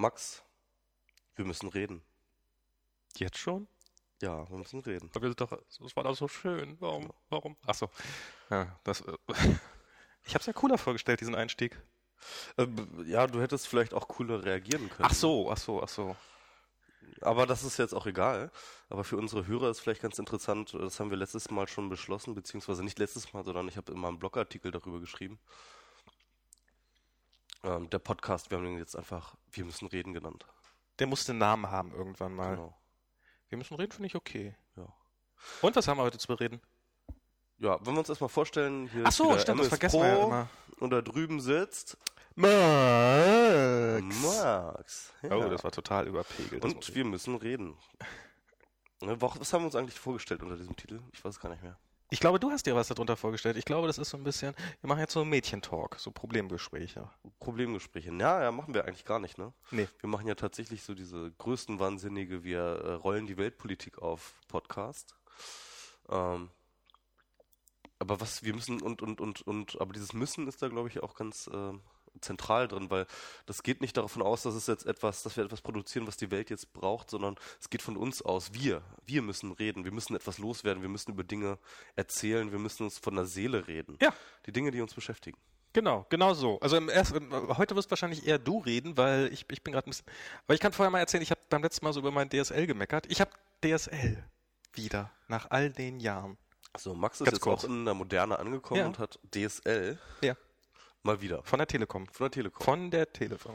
Max, wir müssen reden. Jetzt schon? Ja, wir müssen reden. Aber wir sind doch, das war doch so schön. Warum? Warum? Ach so. Ja, das, äh, ich habe es ja cooler vorgestellt, diesen Einstieg. Äh, ja, du hättest vielleicht auch cooler reagieren können. Ach so, ach so, ach so. Aber das ist jetzt auch egal. Aber für unsere Hörer ist vielleicht ganz interessant, das haben wir letztes Mal schon beschlossen, beziehungsweise nicht letztes Mal, sondern ich habe in meinem Blogartikel darüber geschrieben. Ähm, der Podcast, wir haben den jetzt einfach Wir müssen reden genannt. Der musste einen Namen haben irgendwann mal. Genau. Wir müssen reden, finde ich okay. Ja. Und was haben wir heute zu bereden? Ja, wenn wir uns erstmal vorstellen, hier Ach so, ist stimmt, das MS vergessen Pro wir ja immer. und da drüben sitzt Max. Max. Ja. Oh, das war total überpegelt. das muss und wir müssen reden. Ne, wa- Was haben wir uns eigentlich vorgestellt unter diesem Titel? Ich weiß es gar nicht mehr. Ich glaube, du hast dir was darunter vorgestellt. Ich glaube, das ist so ein bisschen, wir machen jetzt so Mädchentalk, so Problemgespräche. Problemgespräche. Ja, ja, machen wir eigentlich gar nicht, ne? Nee. Wir machen ja tatsächlich so diese größten Wahnsinnige, wir äh, rollen die Weltpolitik auf Podcast. Ähm, aber was wir müssen und und und und aber dieses müssen ist da glaube ich auch ganz äh, zentral drin, weil das geht nicht davon aus, dass es jetzt etwas, dass wir etwas produzieren, was die Welt jetzt braucht, sondern es geht von uns aus. Wir, wir müssen reden, wir müssen etwas loswerden, wir müssen über Dinge erzählen, wir müssen uns von der Seele reden. Ja. Die Dinge, die uns beschäftigen. Genau, genau so. Also im ersten, heute wirst wahrscheinlich eher du reden, weil ich, ich bin gerade ein bisschen. Aber ich kann vorher mal erzählen, ich habe beim letzten Mal so über mein DSL gemeckert. Ich habe DSL wieder nach all den Jahren. So, Max ist Ganz jetzt kurz. auch in der Moderne angekommen Ja. und hat DSL Ja. Mal wieder Von der Telekom. von der Telekom. Von der Telekom.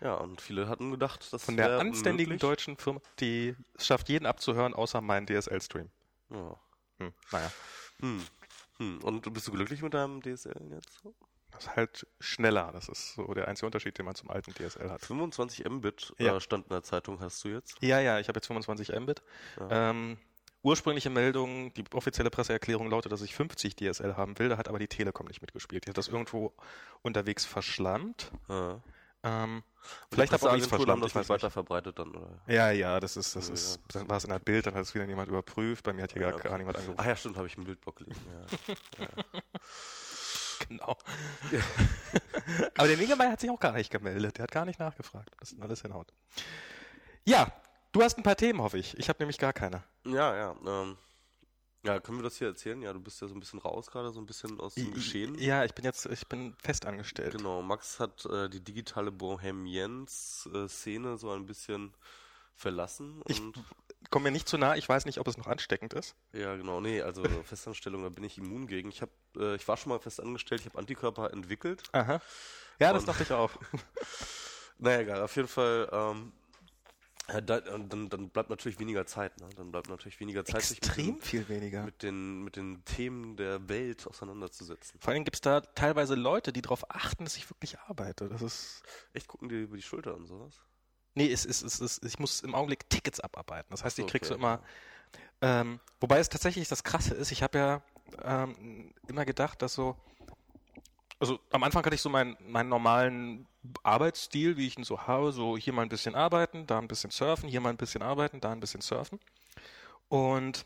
ja, und viele hatten gedacht, dass Von der anständigen deutschen Firma, die es schafft, jeden abzuhören, außer meinen DSL-Stream. Ja. Hm, naja. Hm. Hm. Und bist du glücklich mit deinem DSL jetzt? Das ist halt schneller. Das ist so der einzige Unterschied, den man zum alten DSL hat. 25 Mbit Ja. äh, stand in der Zeitung, hast du jetzt? Ja, ja, ich habe jetzt 25 Mbit. Ähm, ursprüngliche Meldung, die offizielle Presseerklärung lautet, dass ich 50 DSL haben will. Da hat aber die Telekom nicht mitgespielt. Die hat das irgendwo unterwegs verschlammt. Ja. Ähm, vielleicht hat auch nichts verschlammt. das nicht. weiter verbreitet dann, oder? Ja, ja, das ist, das Ja, ist, ja. dann war es in der Bild, dann hat es wieder jemand überprüft. Bei mir hat hier gar, okay. gar niemand angerufen. Ach ja, stimmt, habe ich im Bildblock gelesen. Ja. Genau. Aber der Wegemeyer hat sich auch gar nicht gemeldet. Der hat gar nicht nachgefragt. Das ist alles hinhaut. Ja, du hast ein paar Themen, hoffe ich. Ich habe nämlich gar keine. ja, ja. Ähm, ja, können wir das hier erzählen? Ja, du bist ja so ein bisschen raus gerade, so ein bisschen aus dem Geschehen. Ja, ich bin jetzt, ich bin fest angestellt. Genau, Max hat äh, die digitale Bohemians-Szene so ein bisschen verlassen Ich und komme mir nicht zu nah, ich weiß nicht, ob es noch ansteckend ist. ja genau, nee, also Festanstellung, da bin ich immun gegen. Ich habe, äh, ich war schon mal fest angestellt, ich habe Antikörper entwickelt. Aha. Ja, das Und- dachte ich auch. Naja, egal, auf jeden Fall, ähm, ja, da, dann, dann bleibt natürlich weniger Zeit, ne? Dann bleibt natürlich weniger Zeit, sich mit Extrem den, viel weniger. mit den, mit den Themen der Welt auseinanderzusetzen. Vor allem gibt's da teilweise Leute, die darauf achten, dass ich wirklich arbeite. Das ist. Echt gucken die über die Schulter und sowas? Nee, es ist, es ist, ich muss im Augenblick Tickets abarbeiten. Das heißt, ich krieg so okay. immer. Ähm, wobei es tatsächlich das Krasse ist, ich habe ja ähm, immer gedacht, dass so. Also am Anfang hatte ich so meinen, meinen normalen Arbeitsstil, wie ich ihn so habe, so hier mal ein bisschen arbeiten, da ein bisschen surfen, hier mal ein bisschen arbeiten, da ein bisschen surfen. Und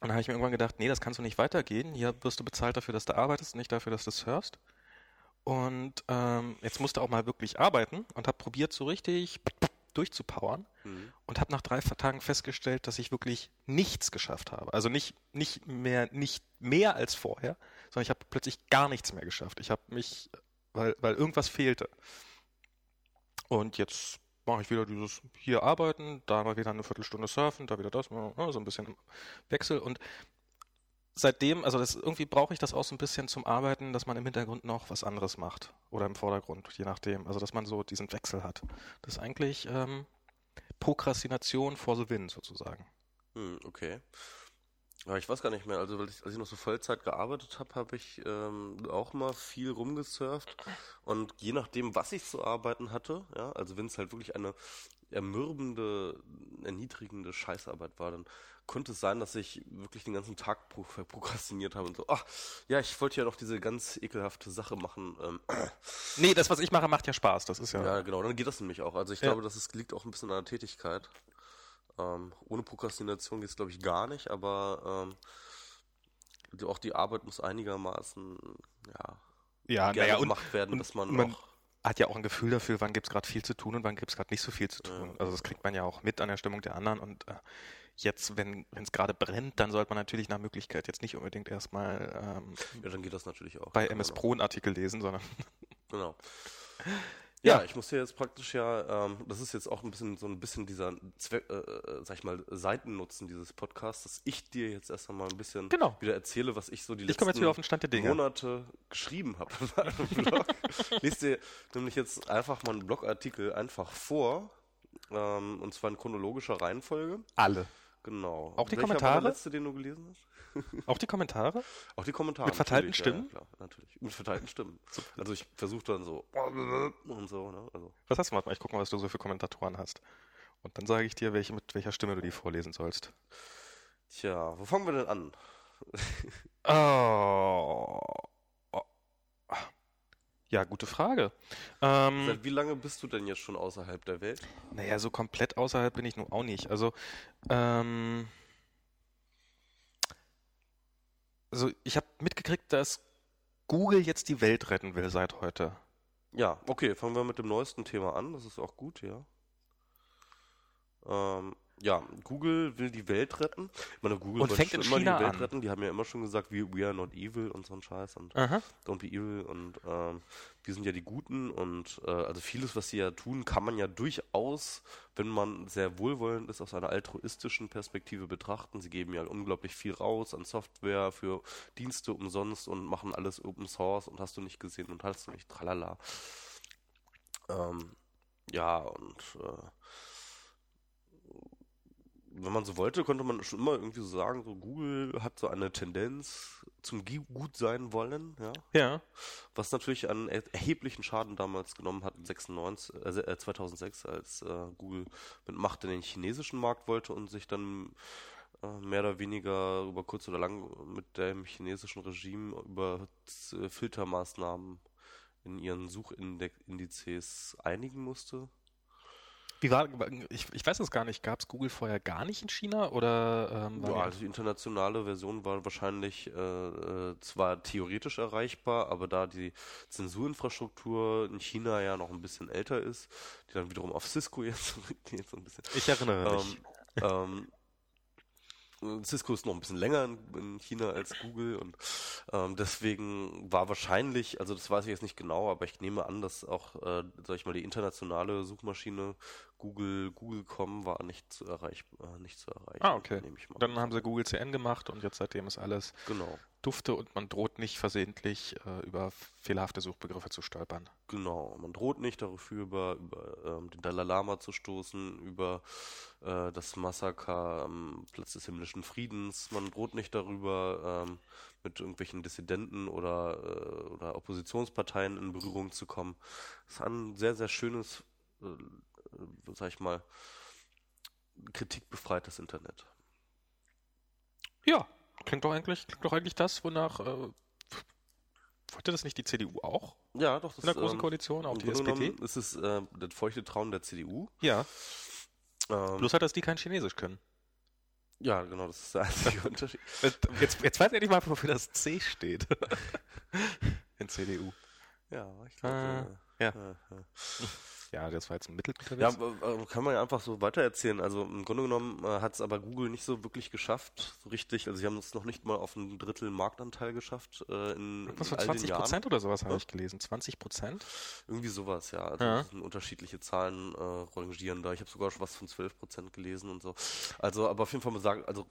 dann habe ich mir irgendwann gedacht, nee, das kannst du nicht weitergehen. Hier wirst du bezahlt dafür, dass du arbeitest, nicht dafür, dass du surfst. Und ähm, jetzt musste auch mal wirklich arbeiten und habe probiert, so richtig durchzupowern und habe nach drei Tagen festgestellt, dass ich wirklich nichts geschafft habe. Also nicht nicht mehr nicht mehr als vorher, sondern ich habe plötzlich gar nichts mehr geschafft. Ich habe mich, weil weil irgendwas fehlte. Und jetzt mache ich wieder dieses hier arbeiten, da mal wieder eine Viertelstunde surfen, da wieder das, so ein bisschen Wechsel und seitdem, also das irgendwie brauche ich das auch so ein bisschen zum Arbeiten, dass man im Hintergrund noch was anderes macht oder im Vordergrund, je nachdem. Also dass man so diesen Wechsel hat. Das ist eigentlich ähm, Prokrastination for the win sozusagen. Hm, okay. Ja, ich weiß gar nicht mehr. Also weil ich, als ich noch so Vollzeit gearbeitet habe, habe ich ähm, auch mal viel rumgesurft. Und je nachdem, was ich zu arbeiten hatte, ja, also wenn es halt wirklich eine ermürbende, erniedrigende Scheißarbeit war, dann konnte es sein, dass ich wirklich den ganzen Tag pro prokrastiniert habe und so, ach, ja, ich wollte ja noch diese ganz ekelhafte Sache machen. Ähm, Nee, das, was ich mache, macht ja Spaß. Das ist ja. ja, genau, dann geht das nämlich auch. Also ich Ja. glaube, das ist, liegt auch ein bisschen an der Tätigkeit. Ähm, ohne Prokrastination geht es, glaube ich, gar nicht, aber ähm, auch die Arbeit muss einigermaßen, ja, ja gerne gemacht werden, und dass man, man auch hat ja auch ein Gefühl dafür, wann gibt es gerade viel zu tun und wann gibt es gerade nicht so viel zu tun. Ja. Also das kriegt man ja auch mit an der Stimmung der anderen und äh, jetzt, wenn es gerade brennt, dann sollte man natürlich nach Möglichkeit jetzt nicht unbedingt erstmal ähm, Ja, dann geht das natürlich auch. bei MS. Pro einen Artikel lesen, sondern Genau. Ja. Ja, ich muss hier jetzt praktisch ja, ähm, das ist jetzt auch ein bisschen so ein bisschen dieser Zweck, äh, äh, sag ich mal, Seitennutzen dieses Podcasts, dass ich dir jetzt erst einmal ein bisschen Genau. wieder erzähle, was ich so die ich komme jetzt wieder auf letzten den Stand der Dinge. Monate geschrieben habe in meinem Blog. Lies dir nämlich jetzt einfach mal einen Blogartikel einfach vor, ähm, und zwar in chronologischer Reihenfolge. Alle. Genau. Auch die Welcher War Kommentare? der letzte, den du gelesen hast? Auch die Kommentare? Auch die Kommentare. Mit verteilten Stimmen? Ja, klar, natürlich. Mit verteilten Stimmen. Also ich versuche dann so und so, ne? Also Was hast du? Mal, ich gucke mal, was du so für Kommentatoren hast. Und dann sage ich dir, welche, mit welcher Stimme du die vorlesen sollst. Tja, wo fangen wir denn an? Oh. oh. Ja, gute Frage. Ähm, Seit wie lange bist du denn jetzt schon außerhalb der Welt? naja, so komplett außerhalb bin ich nun auch nicht. Also, ähm, also ich habe mitgekriegt, dass Google jetzt die Welt retten will seit heute. Ja, okay, fangen wir mit dem neuesten Thema an. Das ist auch gut, ja. Ähm, ja, Google will die Welt retten. Ich meine, Google Und fängt in immer China die Welt an. retten. Die haben ja immer schon gesagt, we, we are not evil und so ein Scheiß und Aha. don't be evil und ähm, wir sind ja die Guten und äh, also vieles, was sie ja tun, kann man ja durchaus, wenn man sehr wohlwollend ist, aus einer altruistischen Perspektive betrachten. Sie geben ja unglaublich viel raus an Software für Dienste umsonst und machen alles Open Source und hast du nicht gesehen und hast du nicht, tralala. Ähm, ja, und äh, wenn man so wollte, konnte man schon immer irgendwie so sagen, so Google hat so eine Tendenz zum Gi- Gutsein wollen, ja. Ja. Was natürlich einen er erheblichen Schaden damals genommen hat, 96, äh, äh, 2006, als äh, Google mit Macht in den chinesischen Markt wollte und sich dann äh, mehr oder weniger über kurz oder lang mit dem chinesischen Regime über äh, Filtermaßnahmen in ihren Suchindizes einigen musste. Wie war, ich, ich weiß es gar nicht, gab es Google vorher gar nicht in China oder ähm, Ja, also die internationale Version war wahrscheinlich äh, äh, zwar theoretisch erreichbar, aber da die Zensurinfrastruktur in China ja noch ein bisschen älter ist, die dann wiederum auf Cisco jetzt zurückgeht, so ein bisschen. ich erinnere mich. Ähm, ähm, Cisco ist noch ein bisschen länger in, in China als Google und ähm, deswegen war wahrscheinlich, also das weiß ich jetzt nicht genau, aber ich nehme an, dass auch, äh, sag ich mal, die internationale Suchmaschine Google, Google.com war nicht zu erreichen, äh, nicht zu erreichen. Ah, okay. Nehme ich mal. Dann haben sie Google CN gemacht und jetzt seitdem ist alles Genau, dufte und man droht nicht versehentlich äh, über fehlerhafte Suchbegriffe zu stolpern. genau. Man droht nicht dafür, über, über ähm, den Dalai Lama zu stoßen, über äh, das Massaker am Platz des himmlischen Friedens. Man droht nicht darüber, ähm, mit irgendwelchen Dissidenten oder, äh, oder Oppositionsparteien in Berührung zu kommen. Das ist ein sehr, sehr schönes, äh, sag ich mal, kritikbefreites Internet. Ja, klingt doch eigentlich, klingt doch eigentlich das, wonach äh, wollte das nicht die CDU auch Ja, doch. Das, in der großen ähm, Koalition, auch die SPD? genommen ist es äh, der feuchte Traum der CDU. Ja, Ähm, bloß halt, dass die kein Chinesisch können. ja, genau, das ist der einzige Unterschied. Jetzt, jetzt weiß ich endlich mal, wofür das C steht. in CDU. Ja, ich Ah, glaube. ja. äh, äh. Ja, das war jetzt ein Mittel. Ja, kann man ja einfach so weitererzählen. Also im Grunde genommen äh, hat es aber Google nicht so wirklich geschafft, so richtig. Also sie haben es noch nicht mal auf ein Drittel Marktanteil geschafft äh, in, Was von all 20 den Jahren. Prozent oder sowas habe Ja. ich gelesen. 20 Prozent? Irgendwie sowas, ja. Also Ja. sind unterschiedliche Zahlen äh, rangieren da. Ich habe sogar schon was von 12 Prozent gelesen und so. Also, aber auf jeden Fall mal sagen, also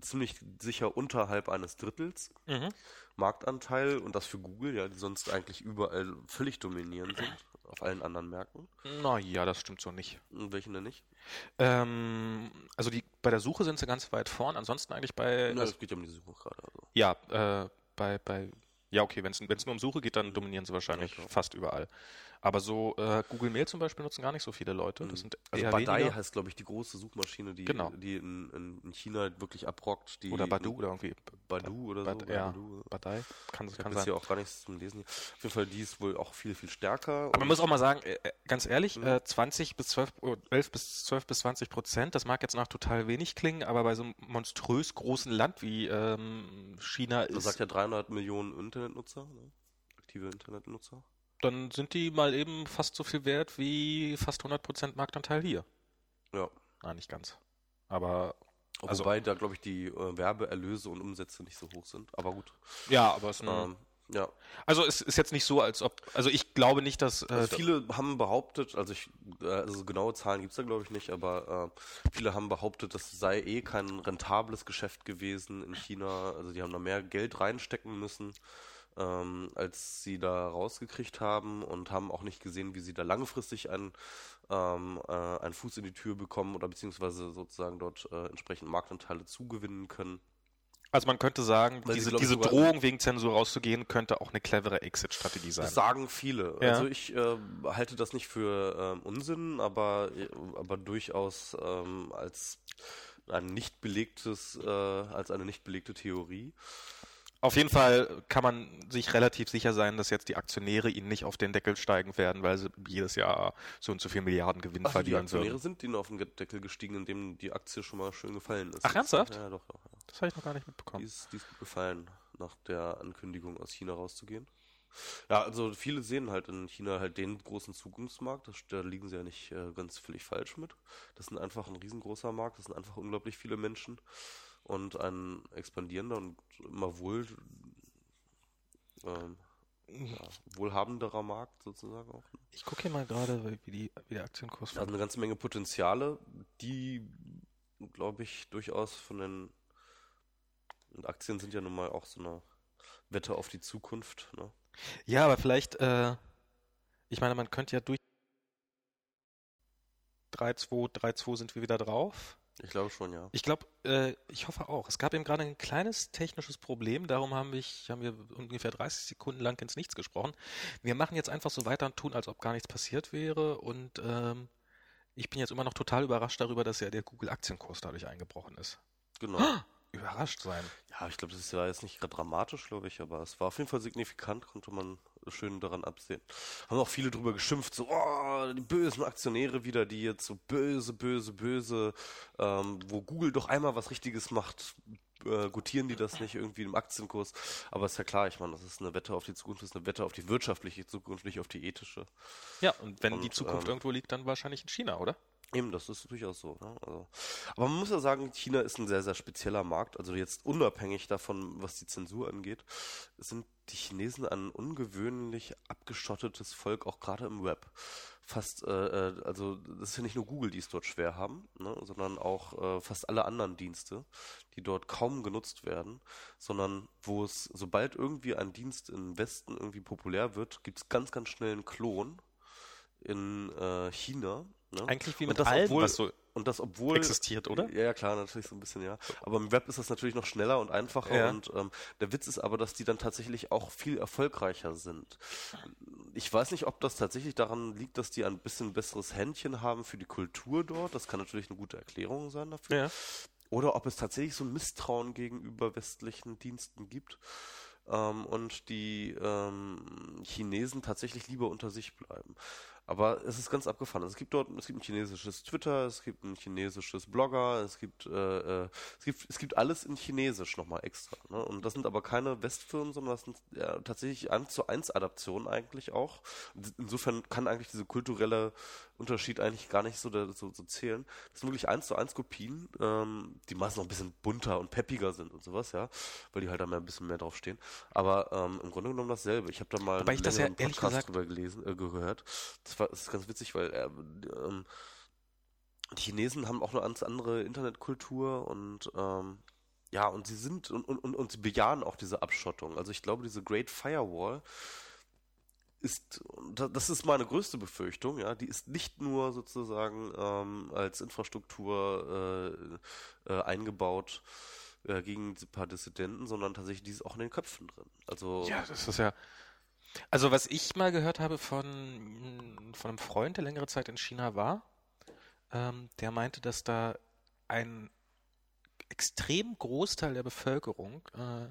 ziemlich sicher unterhalb eines Drittels Mhm. Marktanteil und das für Google, ja, die sonst eigentlich überall völlig dominierend sind, auf allen anderen Märkten. Naja, das stimmt so nicht. Und welchen denn nicht? Ähm, also die, bei der Suche sind sie ganz weit vorn. Ansonsten eigentlich bei, Na, es geht ja um die Suche gerade. Also. ja, äh, bei, bei, ja, okay, wenn es nur um Suche geht, dann dominieren sie wahrscheinlich Ja, fast überall. Aber so äh, Google Mail zum Beispiel nutzen gar nicht so viele Leute. Das sind Also eher Badai weniger. heißt, glaube ich, die große Suchmaschine, die, Genau. die in, in, in China wirklich abrockt. Die Oder Badu oder irgendwie. Badu oder Bad, so. ja, Badu. Badai. Kann, Ich kann sein. hier auch gar nichts zum Lesen. Auf jeden Fall, die ist wohl auch viel, viel stärker. Aber man muss auch mal sagen, äh, äh, ganz ehrlich, Mhm. äh, 20 bis 12, oh, 11 bis 12 bis 20 Prozent, das mag jetzt nach total wenig klingen, aber bei so einem monströs großen Land wie ähm, China Man ist. sagt ja 300 Millionen Internetnutzer, ne? aktive Internetnutzer. Dann sind die mal eben fast so viel wert wie fast 100% Marktanteil hier. Ja. Nein, nicht ganz. Aber Also, Wobei da, glaube ich, die äh, Werbeerlöse und Umsätze nicht so hoch sind. Aber gut. ja, aber es ist Ähm, ja. also es ist jetzt nicht so, als ob, also ich glaube nicht, dass äh, Also viele haben behauptet, also ich, äh, also genaue Zahlen gibt's da glaube ich nicht, aber äh, viele haben behauptet, das sei eh kein rentables Geschäft gewesen in China. Also die haben da mehr Geld reinstecken müssen, ähm, als sie da rausgekriegt haben und haben auch nicht gesehen, wie sie da langfristig einen, ähm, äh, einen Fuß in die Tür bekommen oder beziehungsweise sozusagen dort äh, entsprechend Marktanteile zugewinnen können. also man könnte sagen, Weil diese, diese Drohung wegen Zensur rauszugehen, könnte auch eine clevere Exit-Strategie sein. Das sagen viele. Ja. Also ich äh, halte das nicht für ähm, Unsinn, aber, aber durchaus ähm, als ein nicht belegtes, äh, als eine nicht belegte Theorie. Auf jeden Fall kann man sich relativ sicher sein, dass jetzt die Aktionäre ihnen nicht auf den Deckel steigen werden, weil sie jedes Jahr so und so viel Milliarden Gewinn die verlieren Aktionäre würden. sind ihnen auf den Deckel gestiegen, indem die Aktie schon mal schön gefallen ist. Ach, ernsthaft? Ja, doch, doch. Ja. Das habe ich noch gar nicht Die mitbekommen. ist, die ist gut gefallen, nach der Ankündigung aus China rauszugehen. Ja, also viele sehen halt in China halt den großen Zukunftsmarkt. Das, da liegen sie ja nicht äh, ganz völlig falsch mit. Das ist einfach ein riesengroßer Markt. Das sind einfach unglaublich viele Menschen und ein expandierender und immer wohl ähm, ja, wohlhabenderer Markt sozusagen auch. ne? Ich gucke hier mal gerade, wie, die, wie der Aktienkurs Also eine ganze Menge Potenziale, die, glaube ich, durchaus von den und Aktien sind ja nun mal auch so eine Wette auf die Zukunft. Ne? Ja, aber vielleicht, äh, ich meine, man könnte ja durch 3-2, 3-2 sind wir wieder drauf. Ich glaube schon, ja. Ich glaube, äh, ich hoffe auch. Es gab eben gerade ein kleines technisches Problem, darum haben wir, haben wir ungefähr 30 Sekunden lang ins Nichts gesprochen. Wir machen jetzt einfach so weiter und tun, als ob gar nichts passiert wäre und ähm, ich bin jetzt immer noch total überrascht darüber, dass ja der Google-Aktienkurs dadurch eingebrochen ist. Genau. Überrascht sein. Ja, ich glaube, das ist ja jetzt nicht gerade dramatisch, glaube ich, aber es war auf jeden Fall signifikant, konnte man schön daran absehen. Haben auch viele drüber geschimpft, so, oh, die bösen Aktionäre wieder, die jetzt so böse, böse, böse, ähm, wo Google doch einmal was Richtiges macht, äh, gutieren die das nicht irgendwie im Aktienkurs. Aber ist ja klar, ich meine, das ist eine Wette auf die Zukunft, das ist eine Wette auf die wirtschaftliche Zukunft, nicht auf die ethische. Ja, und wenn Und, die Zukunft ähm, irgendwo liegt, dann wahrscheinlich in China, oder? Eben, das ist durchaus so. Ne? Also, aber man muss ja sagen, China ist ein sehr, sehr spezieller Markt. Also jetzt unabhängig davon, was die Zensur angeht, sind die Chinesen ein ungewöhnlich abgeschottetes Volk, auch gerade im Web. Fast, äh, äh, also das ist ja nicht nur Google, die es dort schwer haben, ne? sondern auch äh, fast alle anderen Dienste, die dort kaum genutzt werden, sondern wo es, sobald irgendwie ein Dienst im Westen irgendwie populär wird, gibt es ganz, ganz schnell einen Klon in äh, China. Ne? Eigentlich wie Und mit das, allem, obwohl- was so Und das, obwohl. existiert, oder? Ja, ja, klar, natürlich so ein bisschen, ja. Aber im Web ist das natürlich noch schneller und einfacher. Ja. Und ähm, der Witz ist aber, dass die dann tatsächlich auch viel erfolgreicher sind. Ich weiß nicht, ob das tatsächlich daran liegt, dass die ein bisschen besseres Händchen haben für die Kultur dort. Das kann natürlich eine gute Erklärung sein dafür. Ja. Oder ob es tatsächlich so ein Misstrauen gegenüber westlichen Diensten gibt ähm, und die ähm, Chinesen tatsächlich lieber unter sich bleiben. Aber es ist ganz abgefahren. Also es gibt dort, es gibt ein chinesisches Twitter, es gibt ein chinesisches Blogger, es gibt, äh, äh, es gibt, es gibt alles in Chinesisch nochmal extra. Ne? Und das sind aber keine Westfirmen, sondern das sind ja, tatsächlich 1 zu 1 Adaptionen eigentlich auch. Insofern kann eigentlich dieser kulturelle Unterschied eigentlich gar nicht so, so, so zählen. Das sind wirklich 1 zu 1 Kopien, ähm, die meist noch ein bisschen bunter und peppiger sind und sowas, ja, weil die halt da mehr ein bisschen mehr drauf stehen. Aber ähm, im Grunde genommen dasselbe. Ich habe da mal Wobei ich das ja Podcast gesagt- drüber gelesen, äh, gehört. Das war das ist ganz witzig, weil äh, ähm, die Chinesen haben auch eine ganz andere Internetkultur und ähm, ja, und sie sind und, und, und, sie bejahen auch diese Abschottung. Also ich glaube, diese Great Firewall ist, das ist meine größte Befürchtung, ja, die ist nicht nur sozusagen ähm, als Infrastruktur äh, äh, eingebaut äh, gegen ein paar Dissidenten, sondern tatsächlich die ist auch in den Köpfen drin. Also Ja, das ist ja. Also, was ich mal gehört habe von, von einem Freund, der längere Zeit in China war, ähm, der meinte, dass da ein extrem Großteil der Bevölkerung äh,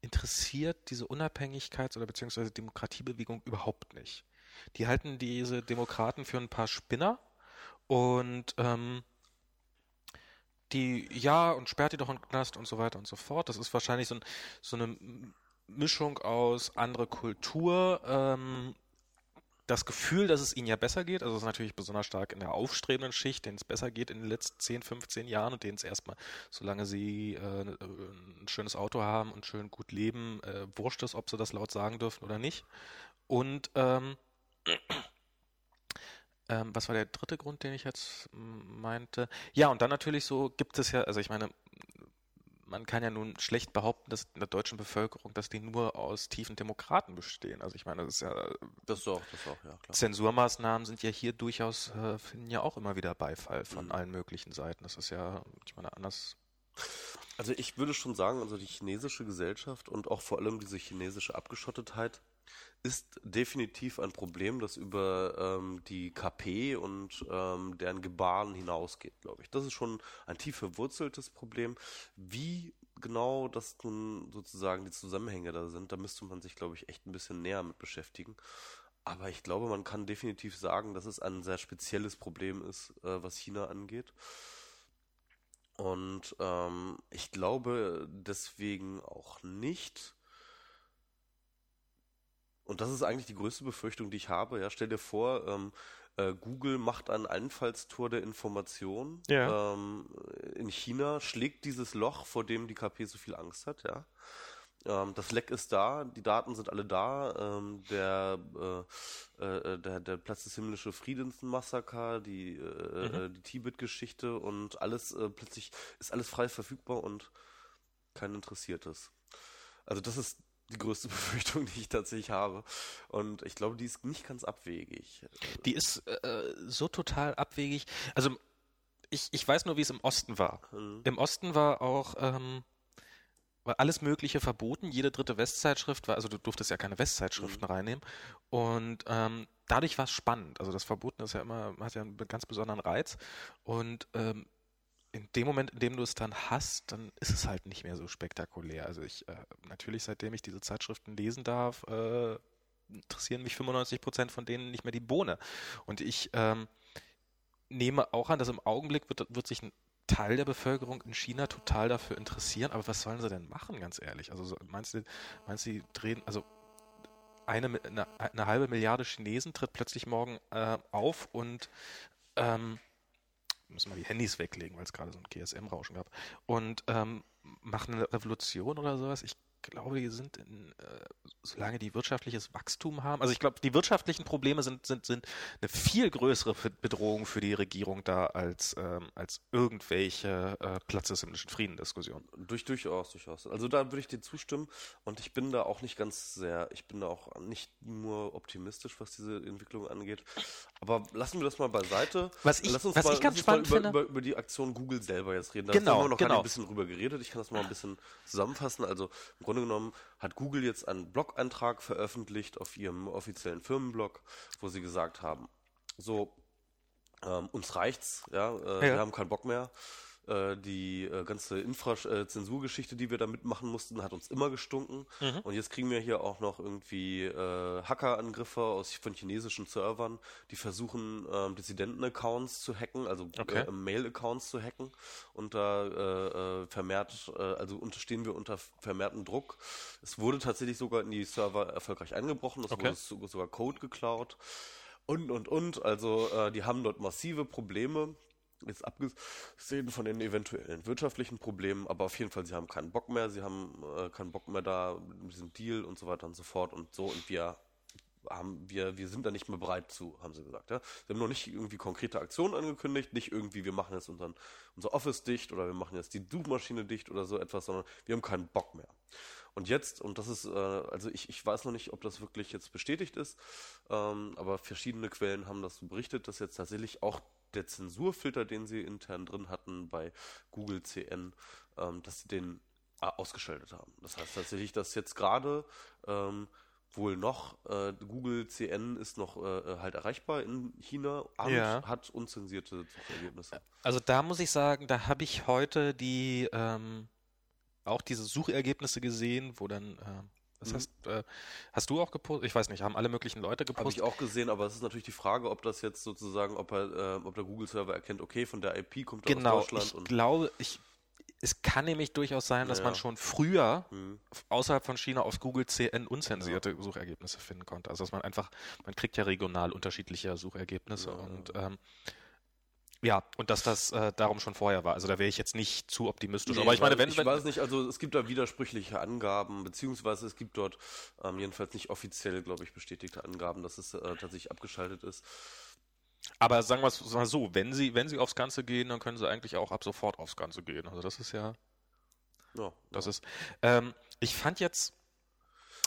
interessiert diese Unabhängigkeits- oder beziehungsweise Demokratiebewegung überhaupt nicht. Die halten diese Demokraten für ein paar Spinner und ähm, die, ja, und sperrt die doch in Knast und so weiter und so fort. Das ist wahrscheinlich so, ein, so eine Mischung aus andere Kultur, ähm, das Gefühl, dass es ihnen ja besser geht. Also es ist natürlich besonders stark in der aufstrebenden Schicht, denen es besser geht in den letzten 10, 15 Jahren und denen es erstmal, solange sie äh, ein schönes Auto haben und schön gut leben, äh, wurscht ist, ob sie das laut sagen dürfen oder nicht. Und ähm, ähm, was war der dritte Grund, den ich jetzt meinte? Ja, und dann natürlich so gibt es ja, also ich meine, man kann ja nun schlecht behaupten, dass in der deutschen Bevölkerung, dass die nur aus tiefen Demokraten bestehen. Also ich meine, das ist ja. Das auch, das auch, ja, klar. Zensurmaßnahmen sind ja hier durchaus, äh, finden ja auch immer wieder Beifall von mhm. allen möglichen Seiten. Das ist ja, ich meine, anders. Also ich würde schon sagen, also die chinesische Gesellschaft und auch vor allem diese chinesische Abgeschottetheit ist definitiv ein Problem, das über ähm, die KP und ähm, deren Gebaren hinausgeht, glaube ich. Das ist schon ein tief verwurzeltes Problem. Wie genau das nun sozusagen die Zusammenhänge da sind, da müsste man sich, glaube ich, echt ein bisschen näher mit beschäftigen. Aber ich glaube, man kann definitiv sagen, dass es ein sehr spezielles Problem ist, äh, was China angeht. Und ähm, ich glaube deswegen auch nicht, und das ist eigentlich die größte Befürchtung, die ich habe. Ja, stell dir vor, ähm, äh, Google macht ein Einfallstor der Information ja. ähm, in China, schlägt dieses Loch, vor dem die KP so viel Angst hat. Ja, ähm, das Leck ist da, die Daten sind alle da. Ähm, der, äh, äh, der, der Platz des himmlische Friedensmassaker, die, äh, mhm. Äh, die Tibet-Geschichte und alles äh, plötzlich ist alles frei verfügbar und kein Interessiertes. Also das ist die größte Befürchtung, die ich tatsächlich habe. Und ich glaube, die ist nicht ganz abwegig. Die ist äh, so total abwegig. Also ich, ich weiß nur, wie es im Osten war. Mhm. Im Osten war auch ähm, war alles Mögliche verboten. Jede dritte Westzeitschrift war, also du durftest ja keine Westzeitschriften mhm. reinnehmen. Und ähm, dadurch war es spannend. Also das Verboten ist ja immer, hat ja einen ganz besonderen Reiz. Und ähm, in dem Moment, in dem du es dann hast, dann ist es halt nicht mehr so spektakulär. Also ich, äh, natürlich, seitdem ich diese Zeitschriften lesen darf, äh, interessieren mich 95 Prozent von denen nicht mehr die Bohne. Und ich ähm, nehme auch an, dass im Augenblick wird, wird sich ein Teil der Bevölkerung in China total dafür interessieren, aber was sollen sie denn machen, ganz ehrlich? Also meinst du, meinst du, die drehen, also eine, eine, eine halbe Milliarde Chinesen tritt plötzlich morgen äh, auf und ähm, müssen wir die Handys weglegen, weil es gerade so ein GSM-Rauschen gab. Und ähm, machen eine Revolution oder sowas. Ich glaube, die sind, in, äh, solange die wirtschaftliches Wachstum haben, also ich glaube, die wirtschaftlichen Probleme sind, sind, sind eine viel größere Bedrohung für die Regierung da als, ähm, als irgendwelche äh, Platz des himmlischen Frieden-Diskussionen. Durch, durchaus, durchaus. Also da würde ich dir zustimmen und ich bin da auch nicht ganz sehr, ich bin da auch nicht nur optimistisch, was diese Entwicklung angeht. Aber lassen wir das mal beiseite. Was ich, lass uns was mal, ich ganz spannend über, finde. Über, über, die Aktion Google selber jetzt reden. Da genau, haben wir noch genau. ein bisschen drüber geredet. Ich kann das mal ein bisschen zusammenfassen. Also im Grunde genommen hat Google jetzt einen Blog-Eintrag veröffentlicht auf ihrem offiziellen Firmenblog, wo sie gesagt haben, so, ähm, uns reicht's, ja, äh, ja, wir haben keinen Bock mehr. Äh, die äh, ganze Infrazensurgeschichte, die wir da mitmachen mussten, hat uns immer gestunken. Mhm. Und jetzt kriegen wir hier auch noch irgendwie äh, Hackerangriffe aus von chinesischen Servern, die versuchen, ähm, Dissidenten-Accounts zu hacken, also okay. äh, Mail-Accounts zu hacken. Und da äh, äh, vermehrt, äh, also unterstehen wir unter vermehrten Druck. Es wurde tatsächlich sogar in die Server erfolgreich eingebrochen, es okay. wurde sogar Code geklaut und, und, und. Also äh, die haben dort massive Probleme. Jetzt abgesehen von den eventuellen wirtschaftlichen Problemen, aber auf jeden Fall, sie haben keinen Bock mehr, sie haben äh, keinen Bock mehr da mit diesem Deal und so weiter und so fort und so und wir haben wir, wir sind da nicht mehr bereit zu, haben sie gesagt. Ja? Sie haben noch nicht irgendwie konkrete Aktionen angekündigt, nicht irgendwie, wir machen jetzt unseren, unser Office dicht oder wir machen jetzt die Suchmaschine dicht oder so etwas, sondern wir haben keinen Bock mehr. Und jetzt, und das ist, äh, also ich, ich weiß noch nicht, ob das wirklich jetzt bestätigt ist, ähm, aber verschiedene Quellen haben das so berichtet, dass jetzt tatsächlich auch der Zensurfilter, den sie intern drin hatten bei Google CN, ähm, dass sie den äh, ausgeschaltet haben. Das heißt tatsächlich, dass jetzt gerade ähm, wohl noch äh, Google CN ist noch äh, halt erreichbar in China und Ja. hat unzensierte Suchergebnisse. Also da muss ich sagen, da habe ich heute die ähm, auch diese Suchergebnisse gesehen, wo dann ähm, das Mhm. heißt, äh, hast du auch gepostet? Ich weiß nicht, haben alle möglichen Leute Habe gepostet? ich auch gesehen, aber es ist natürlich die Frage, ob das jetzt sozusagen, ob er, äh, ob der Google-Server erkennt, okay, von der IP kommt er Genau, aus Deutschland ich und glaube, ich es kann nämlich durchaus sein, dass Ja. man schon früher Hm. außerhalb von China auf Google CN unzensierte Suchergebnisse finden konnte. Also dass man einfach, man kriegt ja regional unterschiedliche Suchergebnisse Ja. und ähm, ja, und dass das äh, darum schon vorher war. Also da wäre ich jetzt nicht zu optimistisch. Nee, Aber ich meine, wenn, ich wenn weiß nicht, also es gibt da widersprüchliche Angaben, beziehungsweise es gibt dort ähm, jedenfalls nicht offiziell, glaube ich, bestätigte Angaben, dass es äh, tatsächlich abgeschaltet ist. aber sagen wir es mal so, wenn sie, wenn sie aufs Ganze gehen, dann können sie eigentlich auch ab sofort aufs Ganze gehen. Also das ist ja, Ja, das ist. Ähm, ich fand jetzt,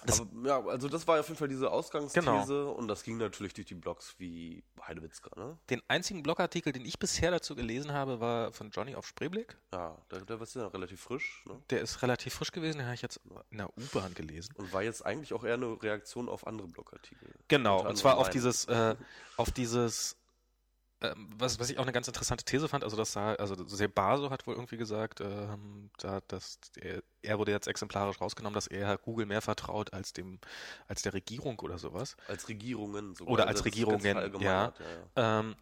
Aber, ja, also das war auf jeden Fall diese Ausgangsthese Genau. und das ging natürlich durch die Blogs wie Heidewitzka, ne? den einzigen Blogartikel, den ich bisher dazu gelesen habe, war von Johnny auf Spreeblick. Ja, der, der war ja relativ frisch, ne? Der ist relativ frisch gewesen, den habe ich jetzt in der U-Bahn gelesen. Und war jetzt eigentlich auch eher eine Reaktion auf andere Blogartikel. Genau, und zwar auf dieses, äh, auf dieses, ähm, was, was ich auch eine ganz interessante These fand, also das sah, also Sebaso hat wohl irgendwie gesagt, ähm, da, dass er, er wurde jetzt exemplarisch rausgenommen, dass er Google mehr vertraut als dem, als der Regierung oder sowas. Als Regierungen sogar. Oder als Regierungen, verallgemeinert, ja. ja. Ähm,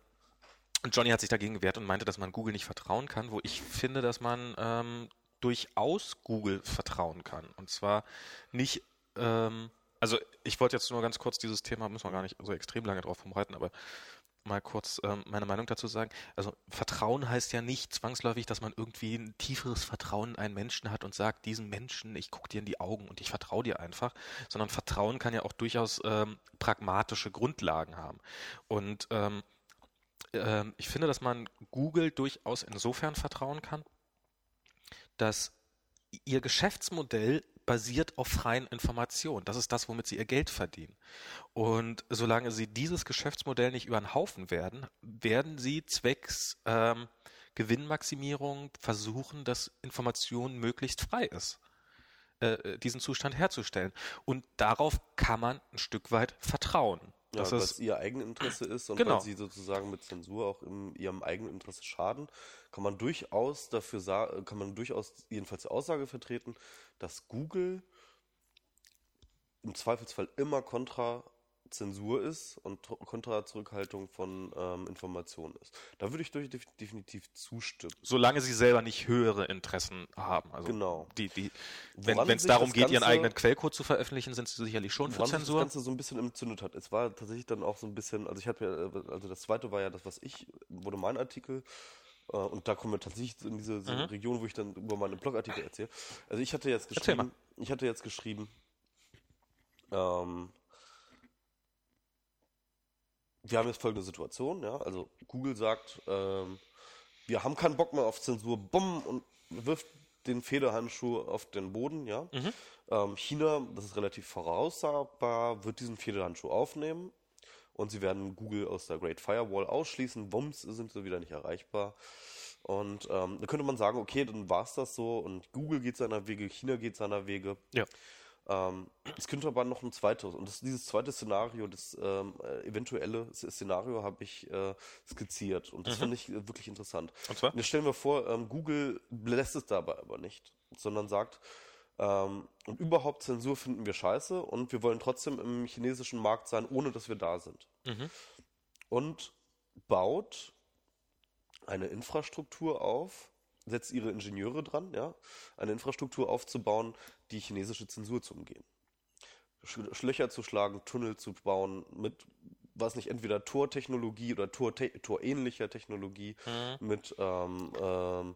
und Johnny hat sich dagegen gewehrt und meinte, dass man Google nicht vertrauen kann, wo ich finde, dass man ähm, durchaus Google vertrauen kann. Und zwar nicht, ähm, also ich wollte jetzt nur ganz kurz dieses Thema, müssen wir gar nicht so extrem lange drauf rumreiten, aber mal kurz ähm, meine Meinung dazu sagen. Also Vertrauen heißt ja nicht zwangsläufig, dass man irgendwie ein tieferes Vertrauen in einen Menschen hat und sagt, diesen Menschen, ich gucke dir in die Augen und ich vertraue dir einfach, sondern Vertrauen kann ja auch durchaus ähm, pragmatische Grundlagen haben. Und ähm, ähm, ich finde, dass man Google durchaus insofern vertrauen kann, dass ihr Geschäftsmodell basiert auf freien Informationen. Das ist das, womit sie ihr Geld verdienen. Und solange sie dieses Geschäftsmodell nicht über den Haufen werden, werden sie zwecks ähm, Gewinnmaximierung versuchen, dass Information möglichst frei ist, äh, diesen Zustand herzustellen. Und darauf kann man ein Stück weit vertrauen. Ja, Das ist es ihr Eigeninteresse ist und Genau. weil sie sozusagen mit Zensur auch in ihrem Eigeninteresse schaden, kann man durchaus dafür sagen, kann man durchaus jedenfalls die Aussage vertreten, dass Google im Zweifelsfall immer kontra Zensur ist und kontra Zurückhaltung von ähm, Informationen ist. Da würde ich durch, def- definitiv zustimmen. solange sie selber nicht höhere Interessen haben. Also Genau. die, die, wenn es darum geht, ihren Ganze- eigenen Quellcode zu veröffentlichen, sind sie sicherlich schon für sich das Zensur. Ganze so ein bisschen entzündet hat. Es war tatsächlich dann auch so ein bisschen, also ich habe ja, äh, also das zweite war ja das, was ich, wurde mein Artikel, äh, und da kommen wir tatsächlich in diese, diese Mhm. Region, wo ich dann über meine Blogartikel erzähle. Also ich hatte jetzt geschrieben, ich hatte jetzt geschrieben, ähm, wir haben jetzt folgende Situation, ja, also Google sagt, ähm, wir haben keinen Bock mehr auf Zensur, bumm, und wirft den Federhandschuh auf den Boden, ja. Mhm. Ähm, China, das ist relativ voraussagbar, wird diesen Federhandschuh aufnehmen und sie werden Google aus der Great Firewall ausschließen. Wumms sind sie wieder nicht erreichbar. Und ähm, da könnte man sagen, okay, dann war es das so und Google geht seiner Wege, China geht seiner Wege. Ja. Ähm, es könnte aber noch ein zweites, und das, dieses zweite Szenario, das ähm, äh, eventuelle Szenario habe ich äh, skizziert und das Mhm. finde ich äh, wirklich interessant. Und zwar? Und jetzt stellen wir vor, ähm, Google lässt es dabei aber nicht, sondern sagt, ähm, und überhaupt Zensur finden wir scheiße und wir wollen trotzdem im chinesischen Markt sein, ohne dass wir da sind. Mhm. Und baut eine Infrastruktur auf, setzt ihre Ingenieure dran, ja, eine Infrastruktur aufzubauen, die chinesische Zensur zu umgehen. Sch Schlöcher zu schlagen, Tunnel zu bauen mit, was nicht, entweder Tortechnologie oder Tor torähnlicher Technologie, Mhm. mit, ähm, ähm,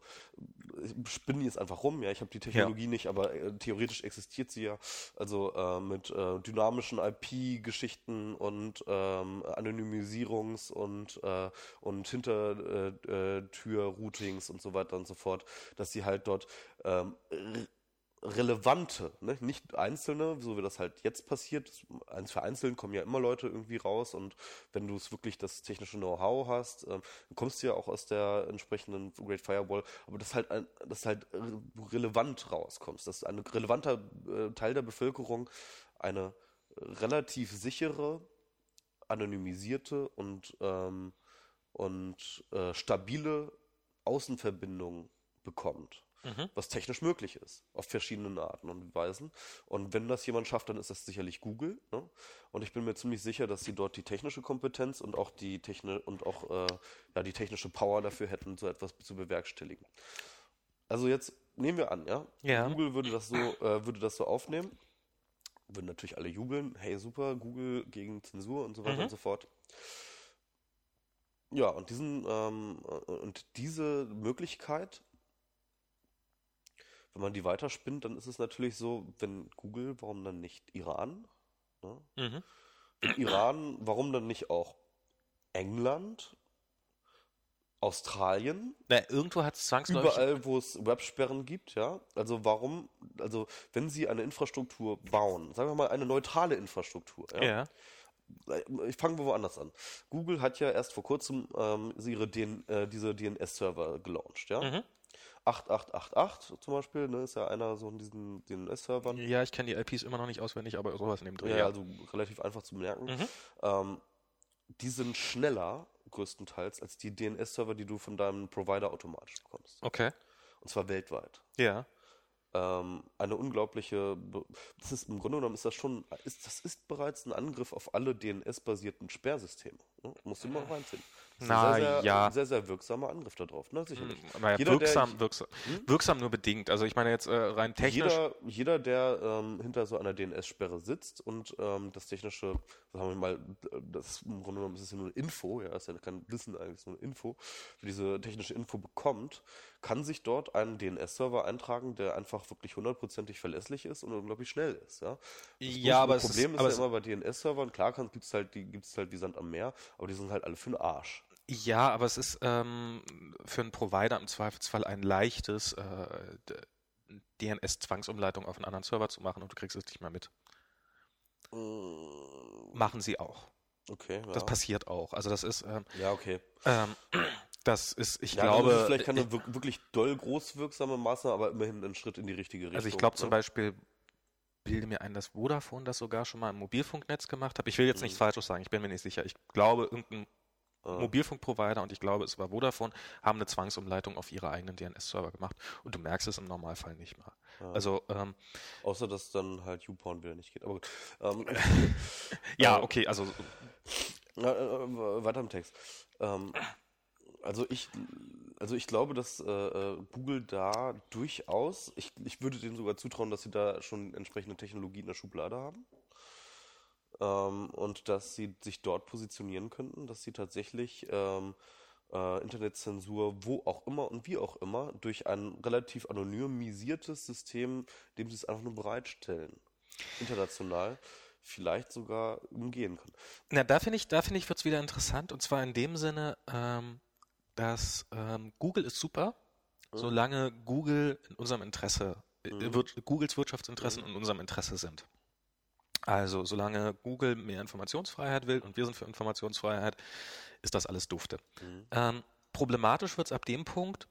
ich spinne jetzt einfach rum, ja, ich habe die Technologie nicht, aber äh, theoretisch existiert sie ja, also äh, mit äh, dynamischen IP-Geschichten und ähm, Anonymisierungs- und, äh, und Hintertür-Routings und so weiter und so fort, dass sie halt dort ähm, relevante, ne? nicht einzelne, so wie das halt jetzt passiert. Eins für einzeln kommen ja immer Leute irgendwie raus und wenn du es wirklich das technische Know-how hast, ähm, du kommst ja auch aus der entsprechenden Great Firewall, aber das halt ein, das halt re- relevant rauskommst, dass ein relevanter äh, Teil der Bevölkerung eine relativ sichere, anonymisierte und ähm, und äh, stabile Außenverbindung bekommt Mhm. was technisch möglich ist, auf verschiedenen Arten und Weisen. Und wenn das jemand schafft, dann ist das sicherlich Google. Ne? Und ich bin mir ziemlich sicher, dass sie dort die technische Kompetenz und auch die Techni und auch äh, ja, die technische Power dafür hätten, so etwas zu bewerkstelligen. Also jetzt nehmen wir an, ja? Ja. Google würde das so, äh, würde das so aufnehmen. Würden natürlich alle jubeln. Hey, super, Google gegen Zensur und so weiter Mhm. und so fort. Ja, und diesen, ähm, äh, und diese Möglichkeit, wenn man die weiterspinnt, dann ist es natürlich so, wenn Google, warum dann nicht Iran? Ne? Mhm. Wenn Iran, warum dann nicht auch England, Australien? Na, irgendwo hat es zwangsläufig. Überall, wo es Websperren gibt, ja. Also warum, also wenn sie eine Infrastruktur bauen, sagen wir mal eine neutrale Infrastruktur, ja. Ja. Ich fange woanders an. Google hat ja erst vor kurzem ähm, ihre DN, äh, diese DNS-Server gelauncht, ja. Mhm. 8888 zum Beispiel, ne, ist ja einer so in diesen DNS-Servern. Ja, ich kenne die IPs immer noch nicht auswendig, aber sowas in dem Dreh. Ja, also relativ einfach zu merken. Mhm. Ähm, die sind schneller, größtenteils, als die DNS-Server, die du von deinem Provider automatisch bekommst. Okay. Und zwar weltweit. Ja. ähm, eine unglaubliche, Be- das ist im Grunde genommen ist das schon, ist, das ist bereits ein Angriff auf alle DNS-basierten Sperrsysteme. Ne? Musst du mal reinziehen. Das ist Na, ein sehr, sehr, ja. sehr, sehr wirksamer Angriff darauf, ne? Sicherlich. Naja, Jeder, der- wirksam, wirksam, Hm? wirksam nur bedingt. Also ich meine jetzt äh, rein technisch. Jeder, jeder, der ähm, hinter so einer DNS-Sperre sitzt und ähm, das technische, sagen wir mal, das im Grunde genommen ist es ja nur eine Info, ja, ist ja kein Wissen eigentlich, ist nur eine Info, für diese technische Info bekommt, kann sich dort einen DNS-Server eintragen, der einfach wirklich hundertprozentig verlässlich ist und unglaublich schnell ist, ja. Das Ja, aber es Problem ist- ist, aber ja es- immer bei DNS-Servern, klar gibt es halt, die gibt's halt wie Sand am Meer, aber die sind halt alle für den Arsch. Ja, aber es ist ähm, für einen Provider im Zweifelsfall ein leichtes, äh, DNS-Zwangsumleitung auf einen anderen Server zu machen und du kriegst es nicht mehr mit. Mm, Machen sie auch. Okay, ja. Das passiert auch. Also das ist, ähm, ja, okay. ähm, das ist, ich Ja, ist glaube, es vielleicht keine wir- wirklich doll großwirksame Maßnahme, aber immerhin ein Schritt in die richtige Richtung. also ich glaube zum ne? Beispiel, bilde mir ein, dass Vodafone das sogar schon mal im Mobilfunknetz gemacht hat. Ich will jetzt nichts Mhm. Falsches sagen, ich bin mir nicht sicher. Ich glaube, irgendein Ah. Mobilfunkprovider und ich glaube, es war Vodafone, haben eine Zwangsumleitung auf ihre eigenen DNS-Server gemacht und du merkst es im Normalfall nicht mal. Ja. Also, ähm, Außer, dass dann halt YouPorn wieder nicht geht. Aber gut. Ähm, ja, Äh, okay, also äh, äh, weiter im Text. Ähm, also ich, also ich glaube, dass äh, äh, Google da durchaus, ich, ich würde denen sogar zutrauen, dass sie da schon entsprechende Technologie in der Schublade haben. Ähm, und dass sie sich dort positionieren könnten, dass sie tatsächlich ähm, äh, Internetzensur, wo auch immer und wie auch immer, durch ein relativ anonymisiertes System, dem sie es einfach nur bereitstellen, international, vielleicht sogar umgehen können. Na, da finde ich, da finde ich, wird es wieder interessant. Und zwar in dem Sinne, ähm, dass ähm, Google ist super, Mhm. solange Google in unserem Interesse, äh, Mhm. wird, Googles Wirtschaftsinteressen in unserem Interesse sind. Also solange Google mehr Informationsfreiheit will und wir sind für Informationsfreiheit, ist das alles dufte. Mhm. Ähm, problematisch wird es ab dem Punkt,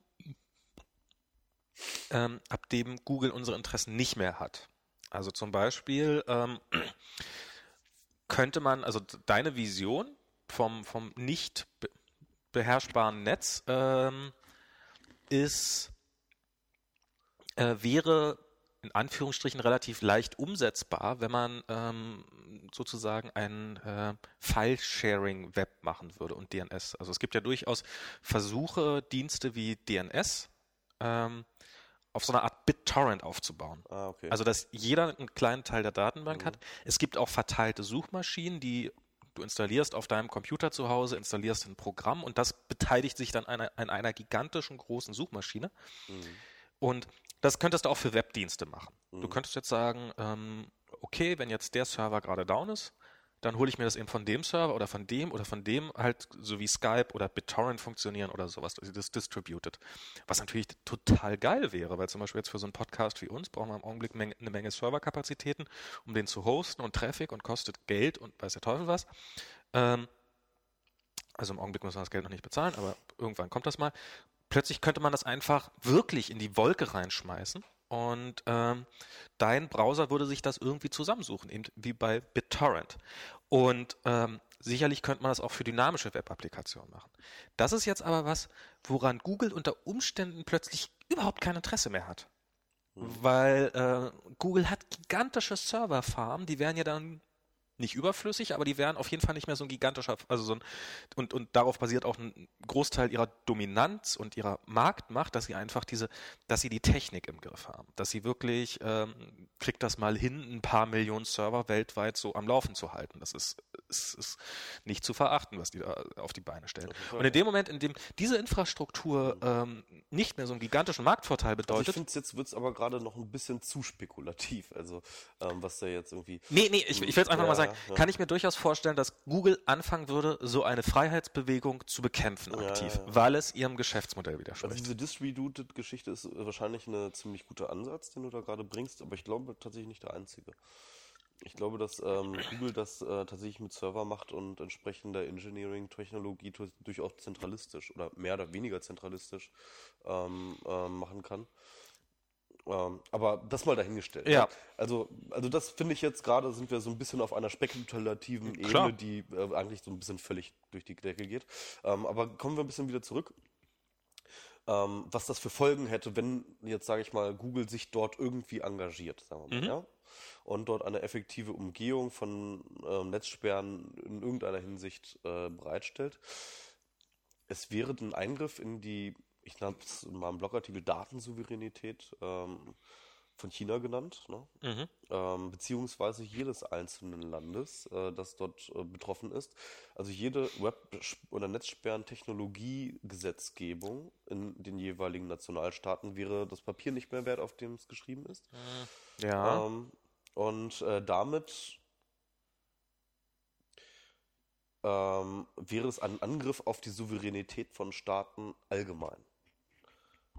ähm, ab dem Google unsere Interessen nicht mehr hat. Also zum Beispiel ähm, könnte man, also deine Vision vom, vom nicht beherrschbaren Netz ähm, ist, äh, wäre in Anführungsstrichen relativ leicht umsetzbar, wenn man ähm, sozusagen ein äh, File-Sharing-Web machen würde und DNS. Also es gibt ja durchaus Versuche, Dienste wie DNS ähm, auf so eine Art BitTorrent aufzubauen. Ah, okay. Also, dass jeder einen kleinen Teil der Datenbank Mhm. hat. Es gibt auch verteilte Suchmaschinen, die du installierst auf deinem Computer zu Hause, installierst ein Programm und das beteiligt sich dann an einer, an einer gigantischen großen Suchmaschine. Mhm. Und das könntest du auch für Webdienste machen. Du Mhm. könntest jetzt sagen, ähm, okay, wenn jetzt der Server gerade down ist, dann hole ich mir das eben von dem Server oder von dem oder von dem halt, so wie Skype oder BitTorrent funktionieren oder sowas, also das distributed. Was natürlich total geil wäre, weil zum Beispiel jetzt für so einen Podcast wie uns brauchen wir im Augenblick eine Menge Serverkapazitäten, um den zu hosten und Traffic und kostet Geld und weiß der Teufel was. Ähm, also im Augenblick müssen wir das Geld noch nicht bezahlen, aber irgendwann kommt das mal. Plötzlich könnte man das einfach wirklich in die Wolke reinschmeißen und ähm, dein Browser würde sich das irgendwie zusammensuchen, eben wie bei BitTorrent. Und ähm, sicherlich könnte man das auch für dynamische Web-Applikationen machen. Das ist jetzt aber was, woran Google unter Umständen plötzlich überhaupt kein Interesse mehr hat. Weil äh, Google hat gigantische Serverfarmen, die werden ja dann nicht überflüssig, aber die wären auf jeden Fall nicht mehr so ein gigantischer, also so ein, und, und darauf basiert auch ein Großteil ihrer Dominanz und ihrer Marktmacht, dass sie einfach diese, dass sie die Technik im Griff haben, dass sie wirklich, ähm, kriegt das mal hin, ein paar Millionen Server weltweit so am Laufen zu halten. Das ist, ist, ist nicht zu verachten, was die da auf die Beine stellen. Und in dem Moment, in dem diese Infrastruktur ähm, nicht mehr so einen gigantischen Marktvorteil bedeutet. Also ich finde, jetzt wird es aber gerade noch ein bisschen zu spekulativ, also ähm, was da jetzt irgendwie. Nee, nee, ich, ich will jetzt einfach ja, mal sagen, ja. kann ich mir durchaus vorstellen, dass Google anfangen würde, so eine Freiheitsbewegung zu bekämpfen aktiv, ja, weil es ihrem Geschäftsmodell widerspricht. Also diese Distributed-Geschichte ist wahrscheinlich ein ziemlich guter Ansatz, den du da gerade bringst, aber ich glaube tatsächlich nicht der einzige. Ich glaube, dass ähm, Google das äh, tatsächlich mit Server macht und entsprechender Engineering-Technologie durchaus zentralistisch oder mehr oder weniger zentralistisch ähm, ähm, machen kann. Ähm, aber das mal dahingestellt. Ja. Also, also das finde ich jetzt gerade, sind wir so ein bisschen auf einer spekulativen Klar. Ebene, die äh, eigentlich so ein bisschen völlig durch die Decke geht. Ähm, aber kommen wir ein bisschen wieder zurück. Ähm, was das für Folgen hätte, wenn jetzt, sage ich mal, Google sich dort irgendwie engagiert, sagen wir mal, mhm. ja? Und dort eine effektive Umgehung von äh, Netzsperren in irgendeiner Hinsicht äh, bereitstellt. Es wäre ein Eingriff in die ich nenne es in meinem Blogartikel Datensouveränität ähm, von China genannt, ne? mhm. ähm, beziehungsweise jedes einzelnen Landes, äh, das dort äh, betroffen ist. Also jede Web- oder Netzsperren-Technologie-Gesetzgebung in den jeweiligen Nationalstaaten wäre das Papier nicht mehr wert, auf dem es geschrieben ist. Ja. Ähm, und äh, damit ähm, wäre es ein Angriff auf die Souveränität von Staaten allgemein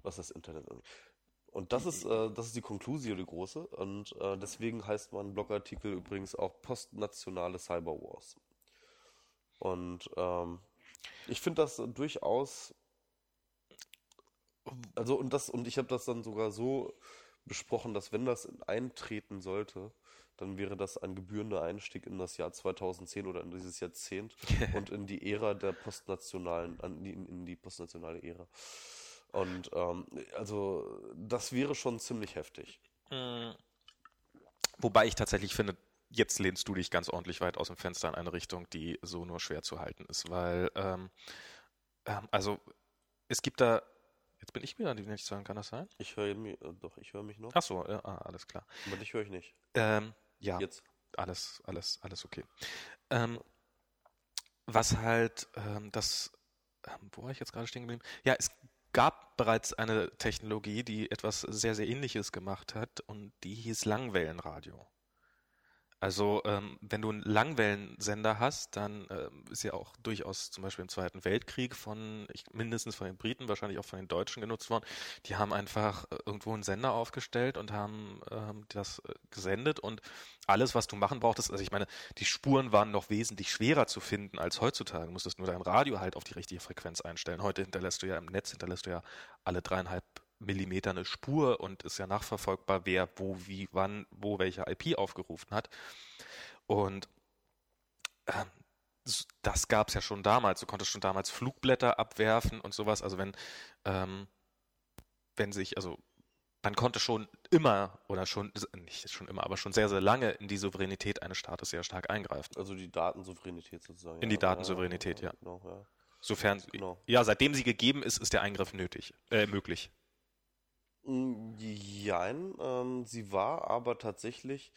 was das Internet angeht. Und das ist, äh, das ist die Konklusio, die große. Und äh, deswegen heißt mein Blogartikel übrigens auch postnationale Cyberwars. Und ähm, ich finde das durchaus. Also und das und ich habe das dann sogar so besprochen, dass wenn das eintreten sollte, dann wäre das ein gebührender Einstieg in das Jahr 2010 oder in dieses Jahrzehnt und in die Ära der postnationalen, in, in die postnationale Ära. Und ähm, also das wäre schon ziemlich heftig. Mhm. Wobei ich tatsächlich finde, jetzt lehnst du dich ganz ordentlich weit aus dem Fenster in eine Richtung, die so nur schwer zu halten ist, weil ähm, ähm, also es gibt da Jetzt bin ich wieder, die nicht sagen, kann das sein? Ich höre mich, äh, doch, ich höre mich noch. Ach so, ja, ah, alles klar. Aber dich höre ich nicht. Ähm, ja. Jetzt. Alles, alles, alles okay. Ähm, was halt, ähm, das, ähm, wo war ich jetzt gerade stehen geblieben? Ja, es gab bereits eine Technologie, die etwas sehr, sehr ähnliches gemacht hat und die hieß Langwellenradio. Also ähm, wenn du einen Langwellensender hast, dann ähm, ist ja auch durchaus zum Beispiel im Zweiten Weltkrieg von ich, mindestens von den Briten, wahrscheinlich auch von den Deutschen genutzt worden. Die haben einfach äh, irgendwo einen Sender aufgestellt und haben ähm, das äh, gesendet und alles, was du machen brauchtest, also ich meine, die Spuren waren noch wesentlich schwerer zu finden als heutzutage. Du musstest nur dein Radio halt auf die richtige Frequenz einstellen. Heute hinterlässt du ja im Netz hinterlässt du ja alle dreieinhalb Millimeter eine Spur und ist ja nachverfolgbar, wer wo, wie, wann, wo welche IP aufgerufen hat. Und ähm, das gab es ja schon damals. Du konntest schon damals Flugblätter abwerfen und sowas. Also wenn, ähm, wenn sich, also man konnte schon immer oder schon, nicht schon immer, aber schon sehr, sehr lange in die Souveränität eines Staates sehr stark eingreifen. Also die Datensouveränität sozusagen. In die Datensouveränität, ja. ja. Genau, ja. Sofern, genau. ja, seitdem sie gegeben ist, ist der Eingriff nötig, äh, möglich. Jein, ähm, sie war aber tatsächlich,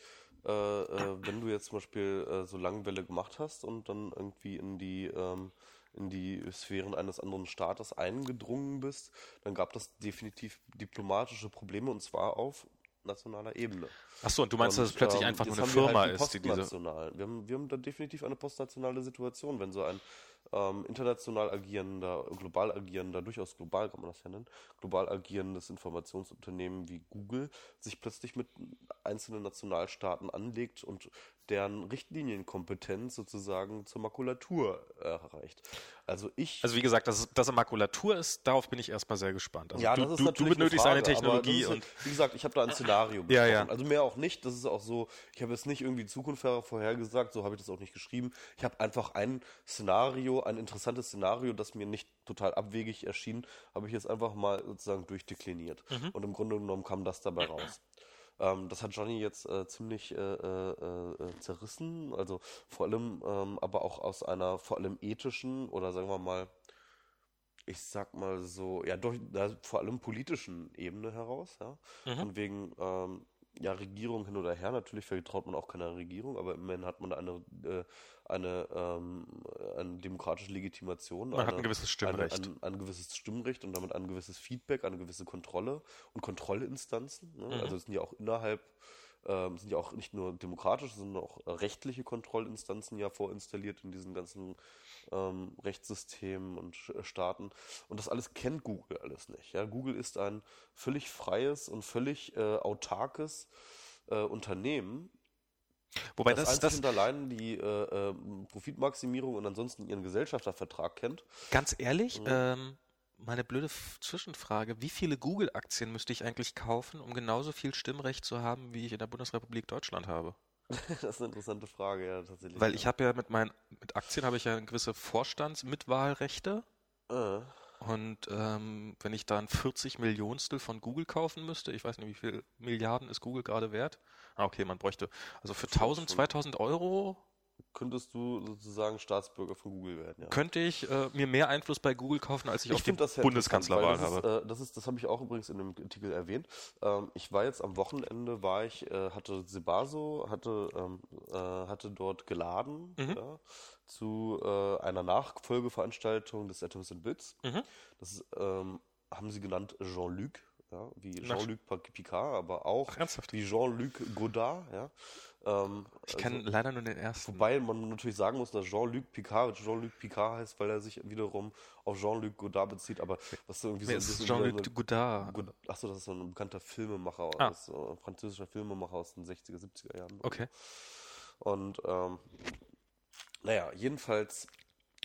äh, äh, wenn du jetzt zum Beispiel äh, so Langwelle gemacht hast und dann irgendwie in die ähm, in die Sphären eines anderen Staates eingedrungen bist, dann gab das definitiv diplomatische Probleme und zwar auf nationaler Ebene. Ach so, und du meinst, und, dass es plötzlich ähm, einfach nur eine Firma halt ist, die diese... Wir haben, wir haben da definitiv eine postnationale Situation, wenn so ein ähm, international agierender, global agierender, durchaus global kann man das ja nennen, global agierendes Informationsunternehmen wie Google sich plötzlich mit einzelnen Nationalstaaten anlegt und deren Richtlinienkompetenz sozusagen zur Makulatur erreicht. Also ich. Also wie gesagt, dass, dass Makulatur ist, darauf bin ich erstmal sehr gespannt. Also ja, du, das ist du, du benötigst Frage, eine Technologie und wie gesagt, ich habe da ein Szenario besprochen. Ja, ja. Also mehr auch nicht. Das ist auch so. Ich habe jetzt nicht irgendwie Zukunft vorhergesagt. So habe ich das auch nicht geschrieben. Ich habe einfach ein Szenario, ein interessantes Szenario, das mir nicht total abwegig erschien, habe ich jetzt einfach mal sozusagen durchdekliniert. Mhm. Und im Grunde genommen kam das dabei raus. Ähm, das hat Johnny jetzt äh, ziemlich äh, äh, äh, zerrissen, also vor allem, ähm, aber auch aus einer vor allem ethischen oder sagen wir mal, ich sag mal so, ja, durch, ja, vor allem politischen Ebene heraus, ja. Mhm. Von wegen, ähm, ja, Regierung hin oder her, natürlich vertraut man auch keiner Regierung, aber immerhin hat man eine, äh, eine, ähm, eine demokratische Legitimation, Man eine, hat ein gewisses Stimmrecht. Ein, ein, ein gewisses Stimmrecht und damit ein gewisses Feedback, eine gewisse Kontrolle und Kontrollinstanzen. Ne? Mhm. Also es sind ja auch innerhalb, ähm, sind ja auch nicht nur demokratische, sondern auch rechtliche Kontrollinstanzen ja vorinstalliert in diesen ganzen ähm, Rechtssystemen und Sch- Staaten. Und das alles kennt Google alles nicht. Ja? Google ist ein völlig freies und völlig äh, autarkes äh, Unternehmen, Wobei das, das, das und allein die äh, ähm, Profitmaximierung und ansonsten ihren Gesellschaftervertrag kennt. ganz ehrlich, Mhm. ähm, meine blöde Zwischenfrage, wie viele Google-Aktien müsste ich eigentlich kaufen, um genauso viel Stimmrecht zu haben, wie ich in der Bundesrepublik Deutschland habe? das ist eine interessante Frage, ja, tatsächlich. Weil ich habe ja mit meinen mit Aktien habe ich ja gewisse Vorstandsmitwahlrechte Äh, und ähm, wenn ich dann 40 Millionstel von Google kaufen müsste, ich weiß nicht, wie viel Milliarden ist Google gerade wert? Ah, okay, man bräuchte also für Schon- 1000, schon. 2000 Euro könntest du sozusagen Staatsbürger von Google werden, ja. könnte ich äh, mir mehr Einfluss bei Google kaufen, als ich, auf die Bundeskanzlerwahl habe. Ist, äh, das ist, das habe ich auch übrigens in dem Artikel erwähnt. Ähm, ich war jetzt am Wochenende, war ich, äh, hatte Sebaso, hatte, ähm, äh, hatte dort geladen Mhm. ja, zu äh, einer Nachfolgeveranstaltung des Atoms and Bits. Mhm. Das ist, ähm, haben sie genannt Jean-Luc, ja, wie Jean-Luc Picard, aber auch Ach, wie Jean-Luc Godard, ja. Ähm, Ich kenne also- leider nur den ersten. Wobei man natürlich sagen muss, dass Jean-Luc Picard Jean-Luc Picard heißt, weil er sich wiederum auf Jean-Luc Godard bezieht, aber was so irgendwie so Wer ein ist bisschen Jean-Luc Godard? so, Achso, das ist so ein bekannter Filmemacher, Ah. aus, so ein französischer Filmemacher aus den 60er, 70er Jahren. Okay. Und ähm, naja, jedenfalls,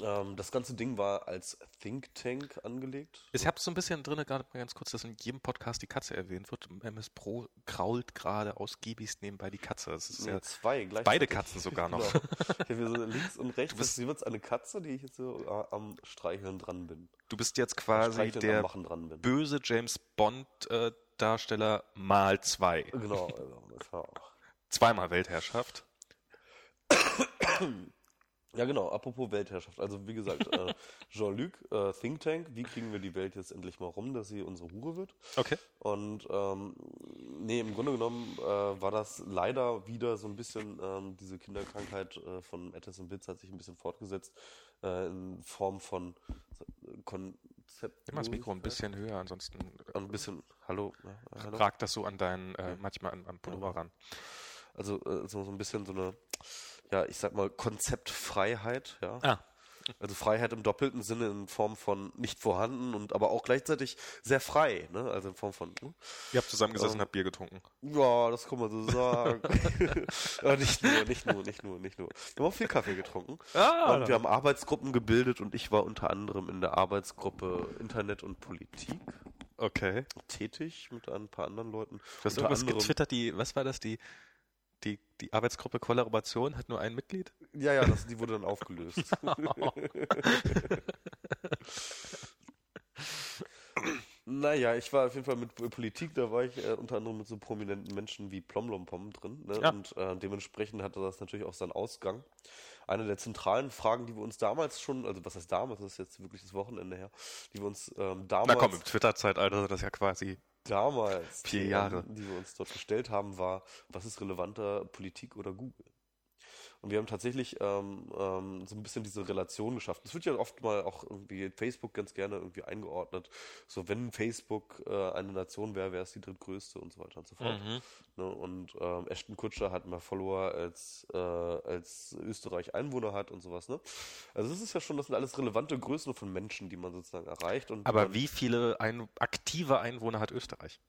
ähm, das ganze Ding war als Think Tank angelegt. Ich habe so ein bisschen drin, gerade mal ganz kurz, dass in jedem Podcast die Katze erwähnt wird. MS Pro krault gerade ausgiebigst nebenbei die Katze. Das ist Nee, ja zwei gleich. beide Katzen sogar noch. Genau. Ich habe hier so links und rechts, Du bist- ist eine Katze, die ich jetzt so äh, am Streicheln dran bin. Du bist jetzt quasi der böse James Bond äh, Darsteller mal zwei. Genau, also, das war auch. Zweimal Weltherrschaft. Ja, genau, apropos Weltherrschaft. Also, wie gesagt, äh, Jean-Luc, äh, Think Tank, wie kriegen wir die Welt jetzt endlich mal rum, dass sie unsere Hure wird? Okay. Und, ähm, nee, im Grunde genommen äh, war das leider wieder so ein bisschen, ähm, diese Kinderkrankheit äh, von und Bits hat sich ein bisschen fortgesetzt, äh, in Form von äh, Konzept. Mal das Mikro ein bisschen höher, ansonsten Ein bisschen, hallo, ja, hallo? ragt das so an deinen, äh, manchmal an, am Pullover ran. Also, äh, so, so ein bisschen so eine, ja, ich sag mal, Konzeptfreiheit, ja. Ah. Also Freiheit im doppelten Sinne in Form von nicht vorhanden und aber auch gleichzeitig sehr frei, ne? Also in Form von, hm? Ihr habt zusammengesessen, Ähm, habt Bier getrunken. ja, das kann man so sagen. ja, nicht nur, nicht nur, nicht nur, nicht nur. Wir haben auch viel Kaffee getrunken. Ah, und wir haben Arbeitsgruppen gebildet und ich war unter anderem in der Arbeitsgruppe Internet und Politik Okay. tätig mit ein paar anderen Leuten. Du hast irgendwas anderem- getwittert, die, was war das, die, die, die Arbeitsgruppe Kollaboration hat nur ein Mitglied? Ja, ja, das, die wurde dann aufgelöst. Naja, ich war auf jeden Fall mit Politik, da war ich äh, unter anderem mit so prominenten Menschen wie Plomlompom drin. Ne? Ja. Und äh, dementsprechend hatte das natürlich auch seinen Ausgang. Eine der zentralen Fragen, die wir uns damals schon, also was heißt damals, das ist jetzt wirklich das Wochenende her, die wir uns ähm, damals, Na komm, im Twitter-Zeitalter ist das ja quasi. Damals Vier die, Jahre. die wir uns dort gestellt haben, war, was ist relevanter, Politik oder Google? Und wir haben tatsächlich ähm, ähm, so ein bisschen diese Relation geschaffen. Das wird ja oft mal auch irgendwie Facebook ganz gerne irgendwie eingeordnet. So, wenn Facebook äh, eine Nation wäre, wäre es die drittgrößte und so weiter und so fort. Mhm. Ne? Und ähm, Ashton Kutscher hat mehr Follower als, äh, als Österreich Einwohner hat und sowas. Ne? Also das ist ja schon, das sind alles relevante Größen von Menschen, die man sozusagen erreicht. Und Aber wie viele ein, aktive Einwohner hat Österreich?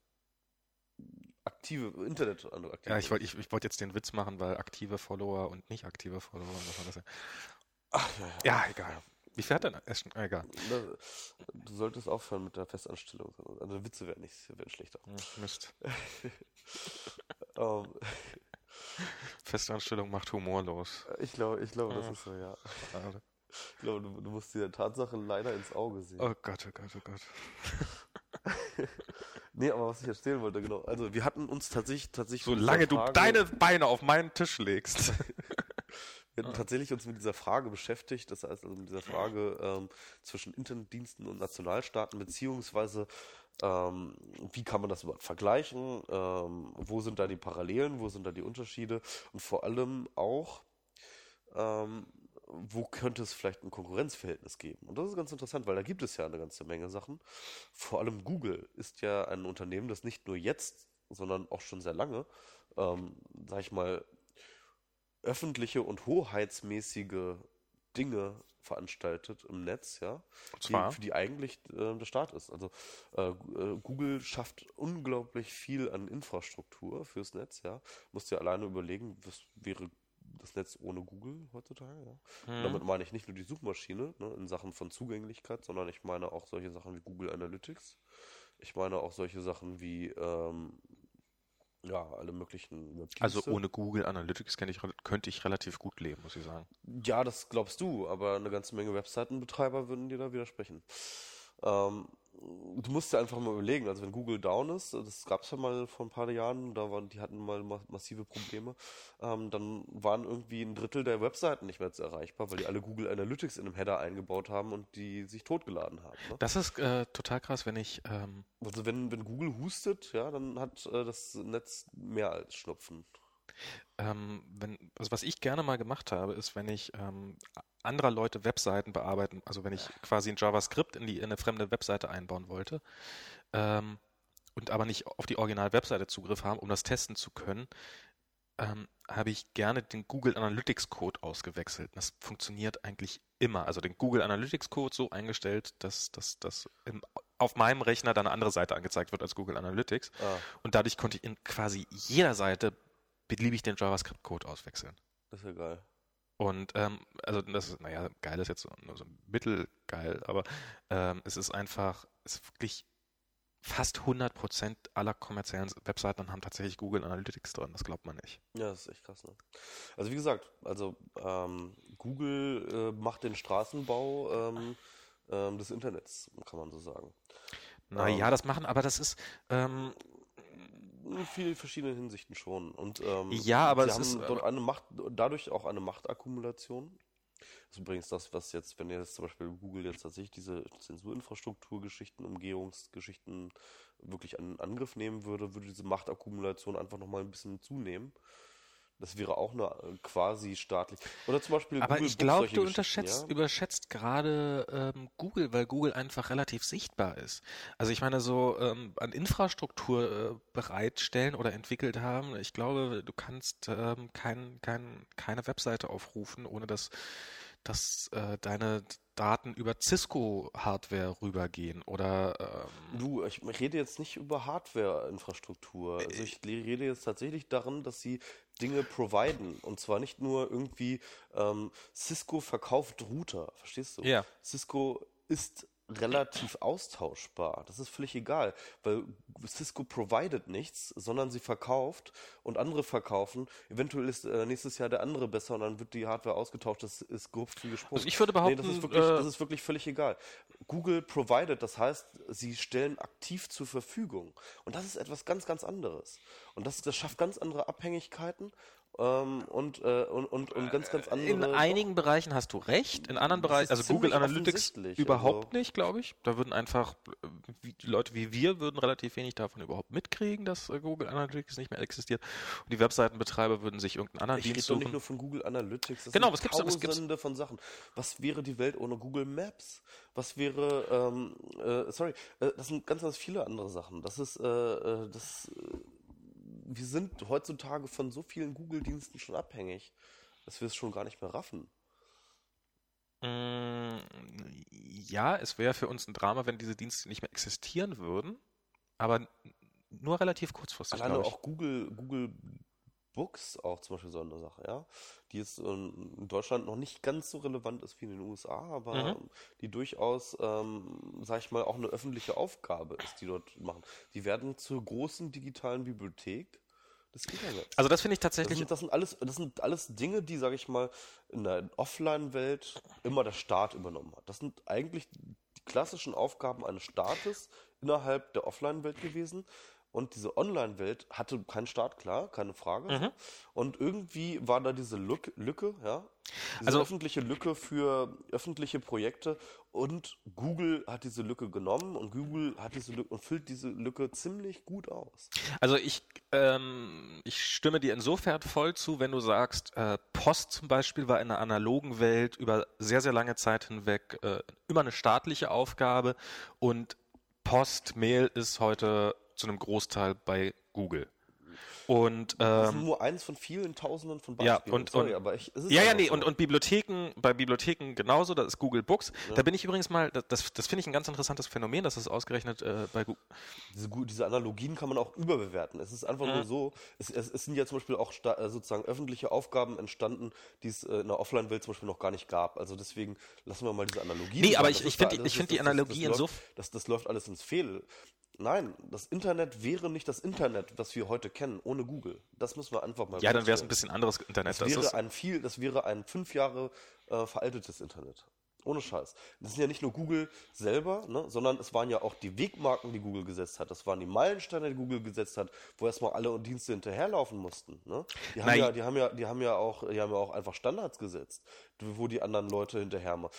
Aktive Internet also aktive. Ja, ich wollte ich, ich wollt jetzt den Witz machen, weil aktive Follower und nicht aktive Follower. man das ja- Ach, ja, ja. Ja, egal. Wie viel hat denn Ashton? Ah, egal. Du solltest aufhören mit der Festanstellung. Also Witze werden nicht werden schlechter. Mist. Ähm, Festanstellung macht humorlos. ich glaube, ich glaube, das ist so, ja. Schade. Ich glaube, du, du musst dieser Tatsache leider ins Auge sehen. Oh Gott, oh Gott, oh Gott. nee, aber was ich erzählen wollte, genau. Also wir hatten uns tatsächlich tatsächlich Solange du Frage, deine Beine auf meinen Tisch legst. wir hatten tatsächlich uns mit dieser Frage beschäftigt, das heißt also mit dieser Frage ähm, zwischen Internetdiensten und Nationalstaaten, beziehungsweise ähm, wie kann man das überhaupt vergleichen, ähm, wo sind da die Parallelen, wo sind da die Unterschiede und vor allem auch, ähm, wo könnte es vielleicht ein Konkurrenzverhältnis geben? Und das ist ganz interessant, weil da gibt es ja eine ganze Menge Sachen. Vor allem Google ist ja ein Unternehmen, das nicht nur jetzt, sondern auch schon sehr lange, ähm, sag ich mal, öffentliche und hoheitsmäßige Dinge veranstaltet im Netz, ja? Die, für die eigentlich äh, der Staat ist. Also äh, äh, Google schafft unglaublich viel an Infrastruktur fürs Netz, ja. Musst dir alleine überlegen, was wäre das Netz ohne Google heutzutage, ja. Mhm. Damit meine ich nicht nur die Suchmaschine ne, in Sachen von Zugänglichkeit, sondern ich meine auch solche Sachen wie Google Analytics. Ich meine auch solche Sachen wie ähm, ja, alle möglichen Webdienste. Also ohne Google Analytics ich, könnte ich relativ gut leben, muss ich sagen. Ja, das glaubst du, aber eine ganze Menge Webseitenbetreiber würden dir da widersprechen. Ähm, du musst dir einfach mal überlegen, also wenn Google down ist, das gab es ja mal vor ein paar Jahren, da waren, die hatten mal ma massive Probleme, ähm, dann waren irgendwie ein Drittel der Webseiten nicht mehr erreichbar, weil die alle Google Analytics in einem Header eingebaut haben und die sich totgeladen haben. Ne? Das ist äh, total krass, wenn ich. Ähm also wenn, wenn Google hustet, ja, dann hat äh, das Netz mehr als Schnupfen. Ähm, wenn, also was ich gerne mal gemacht habe, ist, wenn ich ähm, anderer Leute Webseiten bearbeiten, also wenn ich quasi ein JavaScript in, die, in eine fremde Webseite einbauen wollte ähm, und aber nicht auf die Original-Webseite Zugriff haben, um das testen zu können, ähm, habe ich gerne den Google Analytics Code ausgewechselt. Das funktioniert eigentlich immer. Also den Google Analytics Code so eingestellt, dass das auf meinem Rechner dann eine andere Seite angezeigt wird als Google Analytics. Ah. Und dadurch konnte ich in quasi jeder Seite beliebig den JavaScript-Code auswechseln. Das ist ja geil. Und ähm, also das ist, naja, geil ist jetzt nur so mittelgeil, aber ähm, es ist einfach, es ist wirklich fast 100% aller kommerziellen Webseiten haben tatsächlich Google Analytics drin, das glaubt man nicht. Ja, das ist echt krass. Ne? Also wie gesagt, also ähm, Google äh, macht den Straßenbau ähm, ähm, des Internets, kann man so sagen. Naja, ähm, das machen, aber das ist, ähm, in vielen verschiedenen Hinsichten schon. Und ähm, ja, aber es ist dort eine Macht, dadurch auch eine Machtakkumulation. Das ist übrigens das, was jetzt, wenn jetzt zum Beispiel Google jetzt tatsächlich diese Zensurinfrastrukturgeschichten, Umgehungsgeschichten wirklich an Angriff nehmen würde, würde diese Machtakkumulation einfach nochmal ein bisschen zunehmen. Das wäre auch eine äh, quasi staatlich. Oder zum Beispiel. Aber Google ich glaube, du unterschätzt, ja? überschätzt gerade ähm, Google, weil Google einfach relativ sichtbar ist. Also ich meine, so ähm, an Infrastruktur äh, bereitstellen oder entwickelt haben, ich glaube, du kannst ähm, kein, kein, keine Webseite aufrufen, ohne dass dass äh, deine Daten über Cisco-Hardware rübergehen oder ähm Du, ich rede jetzt nicht über Hardware-Infrastruktur. Also ich rede jetzt tatsächlich daran, dass sie Dinge providen. Und zwar nicht nur irgendwie ähm, Cisco verkauft Router, verstehst du? Ja. Cisco ist relativ austauschbar. Das ist völlig egal, weil Cisco provided nichts, sondern sie verkauft und andere verkaufen. Eventuell ist äh, nächstes Jahr der andere besser und dann wird die Hardware ausgetauscht. Das ist gehupft wie gesprungen. Also ich würde behaupten, nee, das, ist wirklich, äh, das ist wirklich völlig egal. Google provided, das heißt, sie stellen aktiv zur Verfügung. Und das ist etwas ganz, ganz anderes. Und das, das schafft ganz andere Abhängigkeiten ähm, und, äh, und, und, und ganz, ganz andere. In einigen Bereichen hast du recht, in anderen Bereichen, also Google Analytics überhaupt also. nicht, glaube ich. Da würden einfach wie, Leute wie wir würden relativ wenig davon überhaupt mitkriegen, dass äh, Google Analytics nicht mehr existiert. Und die Webseitenbetreiber würden sich irgendeinen anderen ich Dienst suchen. Ich rede nicht nur von Google Analytics. Das genau, was gibt's Tausende was gibt's? von Sachen. Was wäre die Welt ohne Google Maps? Was wäre, ähm, äh, sorry, äh, das sind ganz, ganz viele andere Sachen. Das ist, äh, äh das wir sind heutzutage von so vielen Google-Diensten schon abhängig, dass wir es schon gar nicht mehr raffen. Mm, ja, es wäre für uns ein Drama, wenn diese Dienste nicht mehr existieren würden, aber nur relativ kurzfristig. Alleine auch Google, Google Books auch zum Beispiel so eine Sache, ja, die jetzt in Deutschland noch nicht ganz so relevant ist wie in den USA, aber mhm. die durchaus, ähm, sag ich mal, auch eine öffentliche Aufgabe ist, die dort machen. Die werden zur großen digitalen Bibliothek des Internets. Also das finde ich tatsächlich. Das sind, das sind, alles, das sind alles Dinge, die, sage ich mal, in der Offline-Welt immer der Staat übernommen hat. Das sind eigentlich die klassischen Aufgaben eines Staates innerhalb der Offline-Welt gewesen. Und diese Online-Welt hatte keinen Start, klar, keine Frage. Mhm. Und irgendwie war da diese Lücke, Lücke ja, diese Also- öffentliche Lücke für öffentliche Projekte. Und Google hat diese Lücke genommen und Google hat diese Lücke und füllt diese Lücke ziemlich gut aus. Also ich, ähm, ich stimme dir insofern voll zu, wenn du sagst, äh, Post zum Beispiel war in der analogen Welt über sehr, sehr lange Zeit hinweg äh, immer eine staatliche Aufgabe und Post, Mail ist heute zu einem Großteil bei Google. Und Das ähm, ist nur eins von vielen Tausenden von Ja, Beispielen. und- Sorry, und- aber ich, Ja, ja, nee, so. und, und Bibliotheken, bei Bibliotheken genauso, das ist Google Books. Da bin ich übrigens mal, das- das, das finde ich ein ganz interessantes Phänomen, dass es ausgerechnet äh, bei Google. diese, diese Analogien kann man auch überbewerten. Es ist einfach Mhm. nur so, es, es, es sind ja zum Beispiel auch äh, sozusagen öffentliche Aufgaben entstanden, die es äh, in der Offline-Welt zum Beispiel noch gar nicht gab. Also deswegen lassen wir mal diese Analogien. Nee, aber ich- Das ich ist da find die- alles- ich find das- die das- das- Analogie das, insof- läuft, das, das läuft alles ins Fehl. Nein, das Internet wäre nicht das Internet, was wir heute kennen, ohne Google. Das müssen wir einfach mal Ja, dann wäre es ein bisschen anderes Internet. Das Das wäre ein viel, das wäre ein fünf Jahre äh, veraltetes Internet. Ohne Scheiß. Das sind ja nicht nur Google selber, ne, sondern es waren ja auch die Wegmarken, die Google gesetzt hat. Das waren die Meilensteine, die Google gesetzt hat, wo erstmal alle Dienste hinterherlaufen mussten. Ne? Die, haben Nein. ja, die, haben ja, die haben ja auch, die haben ja auch einfach Standards gesetzt, wo die anderen Leute hinterher machen.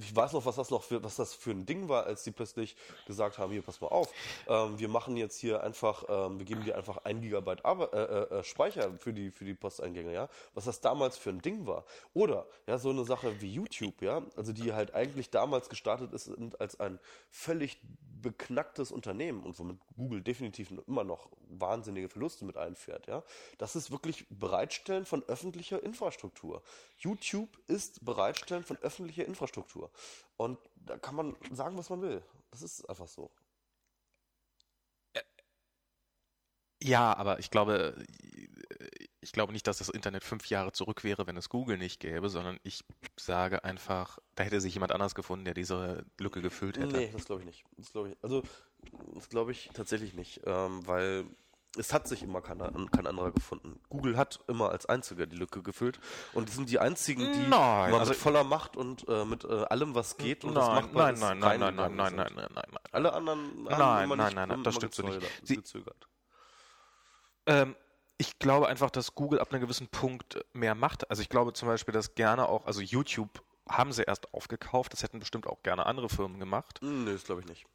Ich weiß noch, was das noch für, was das für ein Ding war, als die plötzlich gesagt haben, hier, pass mal auf, ähm, wir machen jetzt hier einfach, ähm, wir geben dir einfach ein Gigabyte Arbe äh, äh, Speicher für die, für die Posteingänge, ja. Was das damals für ein Ding war. Oder, ja, so eine Sache wie YouTube, ja, also die halt eigentlich damals gestartet ist als ein völlig beknacktes Unternehmen und womit Google definitiv immer noch wahnsinnige Verluste mit einfährt, ja. Das ist wirklich Bereitstellen von öffentlicher Infrastruktur. YouTube ist Bereitstellen von öffentlicher Infrastruktur. Und da kann man sagen, was man will. Das ist einfach so. ja, aber ich glaube, ich glaube nicht, dass das Internet fünf Jahre zurück wäre, wenn es Google nicht gäbe, sondern ich sage einfach, da hätte sich jemand anders gefunden, der diese Lücke gefüllt hätte. Nee, das glaube ich nicht. Das glaube ich. Also, das glaube ich tatsächlich nicht, ähm, weil es hat sich immer keiner, kein anderer gefunden. Google hat immer als einziger die Lücke gefüllt und die sind die einzigen, die Nein, also- mit voller Macht und äh, mit äh, allem, was geht und was Nein, machbar nein, ist, nein, nein, nein, nein, nein, nein, nein, nein, nein. Alle anderen haben Nein, immer nein, nicht, nein, nein, immer das stimmt so nicht. Sie- gezögert. Ähm, ich glaube einfach, dass Google ab einem gewissen Punkt mehr macht. Also ich glaube zum Beispiel, dass gerne auch, also YouTube haben sie erst aufgekauft, das hätten bestimmt auch gerne andere Firmen gemacht. Hm, Nee, das glaube ich nicht.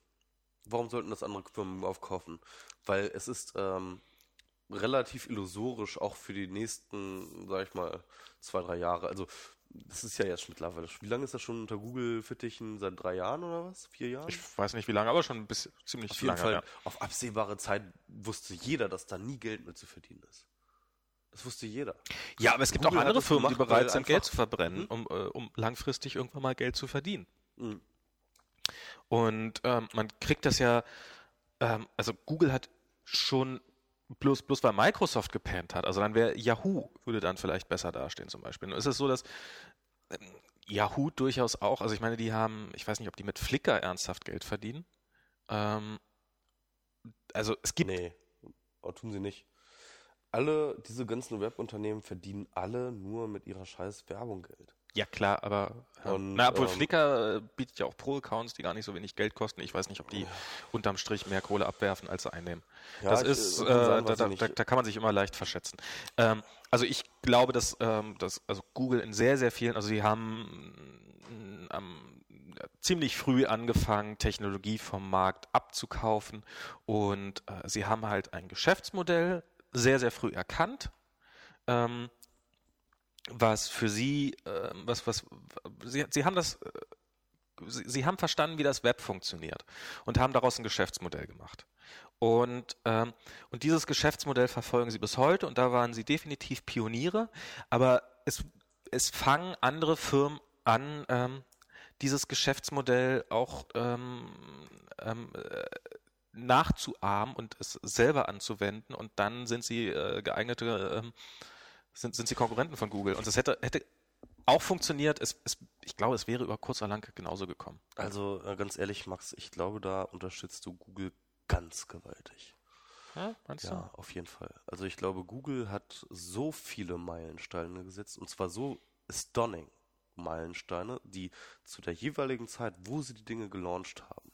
Warum sollten das andere Firmen aufkaufen? Weil es ist ähm, relativ illusorisch, auch für die nächsten, sag ich mal, zwei, drei Jahre. Also, das ist ja jetzt mittlerweile. Wie lange ist das schon unter Google-Fittichen? Seit drei Jahren oder was? Vier Jahren? Ich weiß nicht wie lange, aber schon bisschen ziemlich Auf jeden lange. Fall, ja. auf absehbare Zeit wusste jeder, dass da nie Geld mehr zu verdienen ist. Das wusste jeder. Ja, aber es gibt Google auch andere Firmen, die gemacht, bereit weil sind, Geld zu verbrennen, um, äh, um langfristig irgendwann mal Geld zu verdienen. Mhm. Und ähm, man kriegt das ja, ähm, also Google hat schon, bloß, bloß weil Microsoft gepennt hat, also dann wäre Yahoo, würde dann vielleicht besser dastehen zum Beispiel. Nun ist es so, dass ähm, Yahoo durchaus auch, also ich meine, die haben, ich weiß nicht, ob die mit Flickr ernsthaft Geld verdienen. Ähm, also es gibt, Nee, oh, tun sie nicht. Alle, diese ganzen Webunternehmen verdienen alle nur mit ihrer scheiß Werbung Geld. Ja klar, aber ja. Und, na, obwohl ähm, Flickr äh, bietet ja auch Pro-Accounts, die gar nicht so wenig Geld kosten. Ich weiß nicht, ob die unterm Strich mehr Kohle abwerfen, als sie einnehmen. Ja, das ich, ist, äh, äh, sagen, da, da, da, da kann man sich immer leicht verschätzen. Ähm, also ich glaube, dass, ähm, dass also Google in sehr, sehr vielen, also sie haben am ziemlich früh angefangen, Technologie vom Markt abzukaufen und äh, sie haben halt ein Geschäftsmodell sehr, sehr früh erkannt, ähm, was für sie, äh, was, was, sie, sie haben das, äh, sie, sie haben verstanden, wie das Web funktioniert und haben daraus ein Geschäftsmodell gemacht. Und, ähm, und dieses Geschäftsmodell verfolgen sie bis heute und da waren sie definitiv Pioniere, aber es, es fangen andere Firmen an, ähm, dieses Geschäftsmodell auch ähm, ähm, äh, nachzuahmen und es selber anzuwenden und dann sind sie äh, geeignete, ähm, sind, sind sie Konkurrenten von Google. Und es hätte, hätte auch funktioniert, es, es, ich glaube, es wäre über kurz oder lang genauso gekommen. Also äh, ganz ehrlich, Max, ich glaube, da unterstützt du Google ganz gewaltig. Ja, meinst du? Ja, auf jeden Fall. Also ich glaube, Google hat so viele Meilensteine gesetzt und zwar so stunning Meilensteine, die zu der jeweiligen Zeit, wo sie die Dinge gelauncht haben,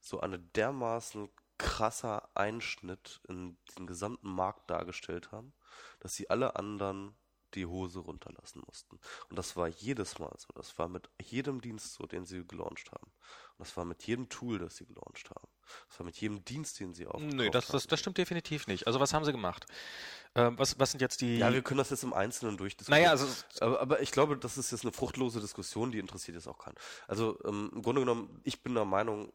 so eine dermaßen krasser Einschnitt in den gesamten Markt dargestellt haben, dass sie alle anderen die Hose runterlassen mussten. Und das war jedes Mal so. Das war mit jedem Dienst so, den sie gelauncht haben. Und das war mit jedem Tool, das sie gelauncht haben. Das war mit jedem Dienst, den sie aufgebaut Nö, das, das, das stimmt definitiv nicht. Also was haben sie gemacht? Ähm, was, was sind jetzt die... Ja, wir können das jetzt im Einzelnen durchdiskutieren. naja, also Aber, aber ich glaube, das ist jetzt eine fruchtlose Diskussion, die interessiert jetzt auch keinen. Also ähm, im Grunde genommen, ich bin der Meinung,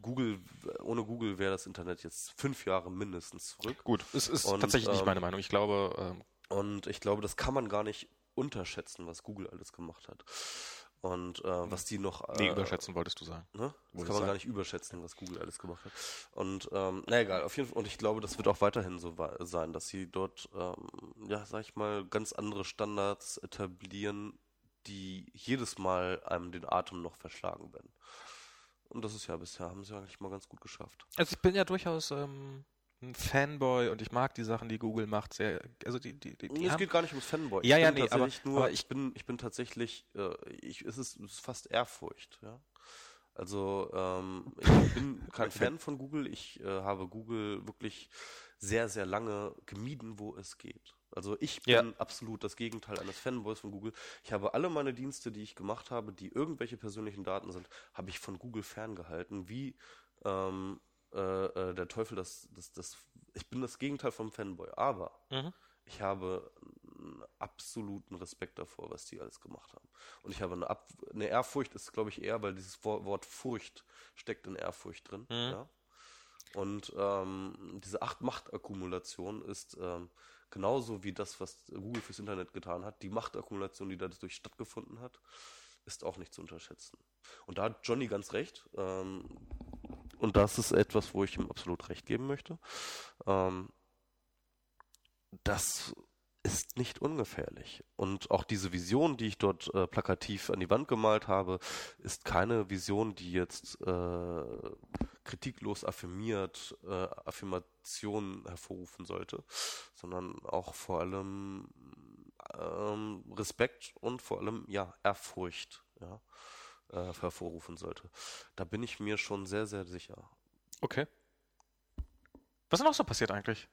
Google, ohne Google wäre das Internet jetzt fünf Jahre mindestens zurück. gut, es ist Und, tatsächlich nicht ähm, meine Meinung. Ich glaube, ähm, Und ich glaube, das kann man gar nicht unterschätzen, was Google alles gemacht hat. Und äh, was die noch. nee, äh, überschätzen wolltest du sagen. Ne? Das kann man gar nicht überschätzen, was Google alles gemacht hat. Und ähm, na egal, auf jeden Fall. Und ich glaube, das wird auch weiterhin so sein, dass sie dort, ähm, ja, sag ich mal, ganz andere Standards etablieren, die jedes Mal einem den Atem noch verschlagen werden. Und das ist ja bisher, haben sie eigentlich mal ganz gut geschafft. Also ich bin ja durchaus ähm, ein Fanboy und ich mag die Sachen, die Google macht, sehr. Also die, die, die, die es geht gar nicht ums Fanboy. Ja, ich ja, bin nee, aber- nur, aber ich bin, ich bin tatsächlich, äh, ich, es ist, es ist fast Ehrfurcht, ja. Also ähm, ich bin kein Fan von Google. Ich äh, habe Google wirklich sehr, sehr lange gemieden, wo es geht. Also ich bin Ja. absolut das Gegenteil eines Fanboys von Google. Ich habe alle meine Dienste, die ich gemacht habe, die irgendwelche persönlichen Daten sind, habe ich von Google ferngehalten, wie ähm, äh, äh, der Teufel das, das, das, ich bin das Gegenteil vom Fanboy. Aber Mhm. ich habe einen absoluten Respekt davor, was die alles gemacht haben. Und ich habe eine, Ab eine Ehrfurcht, ist glaube ich eher, weil dieses Wort, Furcht steckt in Ehrfurcht drin. Mhm. Ja? Und ähm, diese Acht Machtakkumulation ist ähm, genauso wie das, was Google fürs Internet getan hat. Die Machtakkumulation, die dadurch stattgefunden hat, ist auch nicht zu unterschätzen. Und da hat Johnny ganz recht. Ähm, und das ist etwas, wo ich ihm absolut recht geben möchte. Ähm, das ist nicht ungefährlich. Und auch diese Vision, die ich dort äh, plakativ an die Wand gemalt habe, ist keine Vision, die jetzt äh, kritiklos affirmiert, äh, Affirmation hervorrufen sollte, sondern auch vor allem ähm, Respekt und vor allem ja Ehrfurcht ja, äh, hervorrufen sollte. Da bin ich mir schon sehr, sehr sicher. Okay. Was ist noch so passiert eigentlich?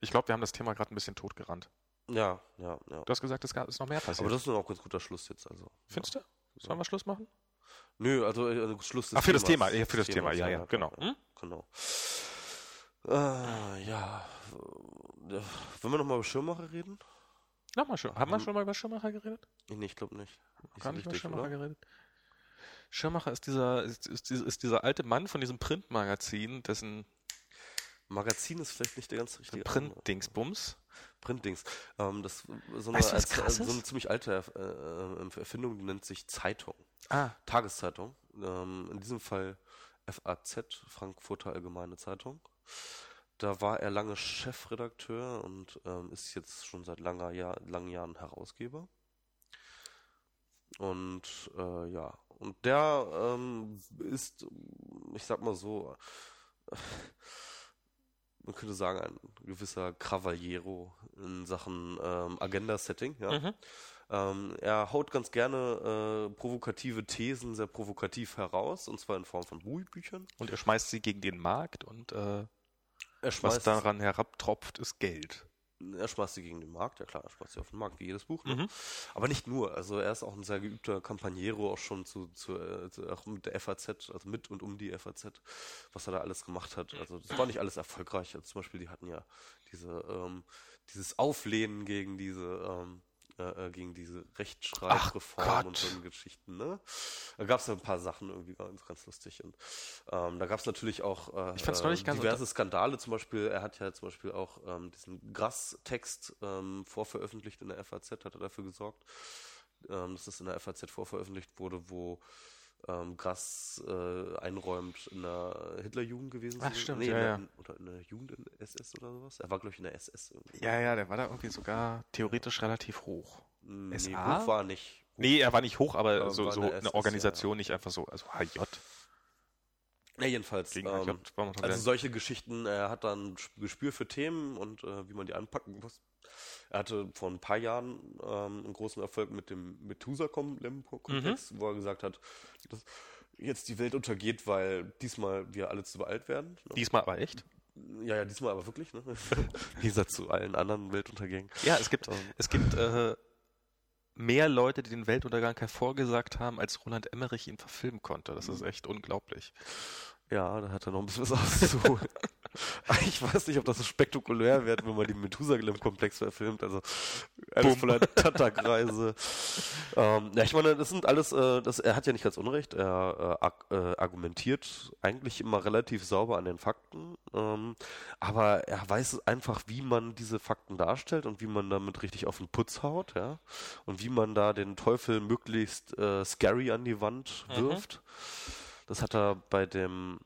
Ich glaube, wir haben das Thema gerade ein bisschen totgerannt. Ja, ja, ja. Du hast gesagt, es gab- ist noch mehr passiert. Aber das ist nun auch ein ganz guter Schluss jetzt. Also. Findest du? Sollen wir Schluss machen? Nö, also äh, Schluss des Ah, für das Themas. Thema, ja, für das Thema, ja, ja, genau. Ja, Hm? genau. Äh, ja. Wollen wir nochmal über Schirmmacher reden? Nochmal schon. Haben wir schon mal über Schirmacher geredet? Nee, ich glaube nicht. Nicht Gar nicht über Schirmacher oder? geredet. Schirmacher ist dieser, ist, ist, ist, ist dieser alte Mann von diesem Printmagazin, dessen Magazin ist vielleicht nicht der ganz richtige. Print-Dingsbums. Printdings. Ähm, das so eine, Weißt du, als- krass so eine ziemlich alte Erf- äh, äh, Erfindung, die nennt sich Zeitung. Ah, Tageszeitung. Ähm, in diesem Fall FAZ, Frankfurter Allgemeine Zeitung. Da war er lange Chefredakteur und ähm, ist jetzt schon seit langer Jahr, langen Jahren Herausgeber. Und äh, ja, und der ähm, ist, ich sag mal so, man könnte sagen, ein gewisser Cavaliero in Sachen ähm, Agenda-Setting. Ja. Mhm. Ähm, er haut ganz gerne äh, provokative Thesen sehr provokativ heraus, und zwar in Form von Buchbüchern. und er schmeißt sie gegen den Markt und äh, Er was daran herabtropft, ist Geld. Er schmeißt sie gegen den Markt, ja klar, er schmeißt sie auf den Markt, wie jedes Buch. Ne? Mhm. Aber nicht nur, also er ist auch ein sehr geübter Campagnero, auch schon zu, zu, äh, zu auch mit der FAZ, also mit und um die FAZ, was er da alles gemacht hat. Also das war nicht alles erfolgreich. Also zum Beispiel, die hatten ja diese, ähm, dieses Auflehnen gegen diese, ähm, äh, äh, gegen diese Rechtschreibreform und so Geschichten, ne? Da gab es ein paar Sachen irgendwie ganz, ganz lustig. Und ähm, da gab es natürlich auch äh, äh, diverse Skandale, zum Beispiel, er hat ja zum Beispiel auch ähm, diesen Grass-Text ähm, vorveröffentlicht in der FAZ, hat er dafür gesorgt, ähm, dass das in der FAZ vorveröffentlicht wurde, wo ähm, Grass äh, einräumt, in der Hitlerjugend gewesen Ach, stimmt, nee, ja, in der, ja. oder in der Jugend in der SS oder sowas. Er war, glaube ich, in der SS irgendwie. Ja, ja, der war da irgendwie sogar theoretisch relativ hoch. Nee, SA? hoch war er nicht. Nee, er war nicht hoch, aber Aber so, so eine eine SS, Organisation, nicht einfach so, also HJ. Ja, jedenfalls. Ähm, also solche Geschichten, er hat dann Gespür für Themen und äh, wie man die anpacken muss. Er hatte vor ein paar Jahren ähm, einen großen Erfolg mit dem Methusa-Komplex, Mhm. wo er gesagt hat, dass jetzt die Welt untergeht, weil diesmal wir alle zu alt werden. Ne? Diesmal aber echt. Ja, ja, diesmal aber wirklich, ne? Gegensatz zu allen anderen Weltuntergängen. Ja, es gibt, Ähm. es gibt äh, mehr Leute, die den Weltuntergang hervorgesagt haben, als Roland Emmerich ihn verfilmen konnte. Das Mhm. ist echt unglaublich. Ja, da hat er noch ein bisschen was auszuholen. ich weiß nicht, ob das so spektakulär wird, wenn man den Methusalem-Komplex verfilmt. Also alles voller Tatterkreise. ähm, ja, ich meine, das sind alles, äh, das, er hat ja nicht ganz unrecht. Er äh, äh, argumentiert eigentlich immer relativ sauber an den Fakten. Ähm, aber er weiß einfach, wie man diese Fakten darstellt und wie man damit richtig auf den Putz haut, ja. Und wie man da den Teufel möglichst äh, scary an die Wand Mhm. wirft. Das hat er bei dem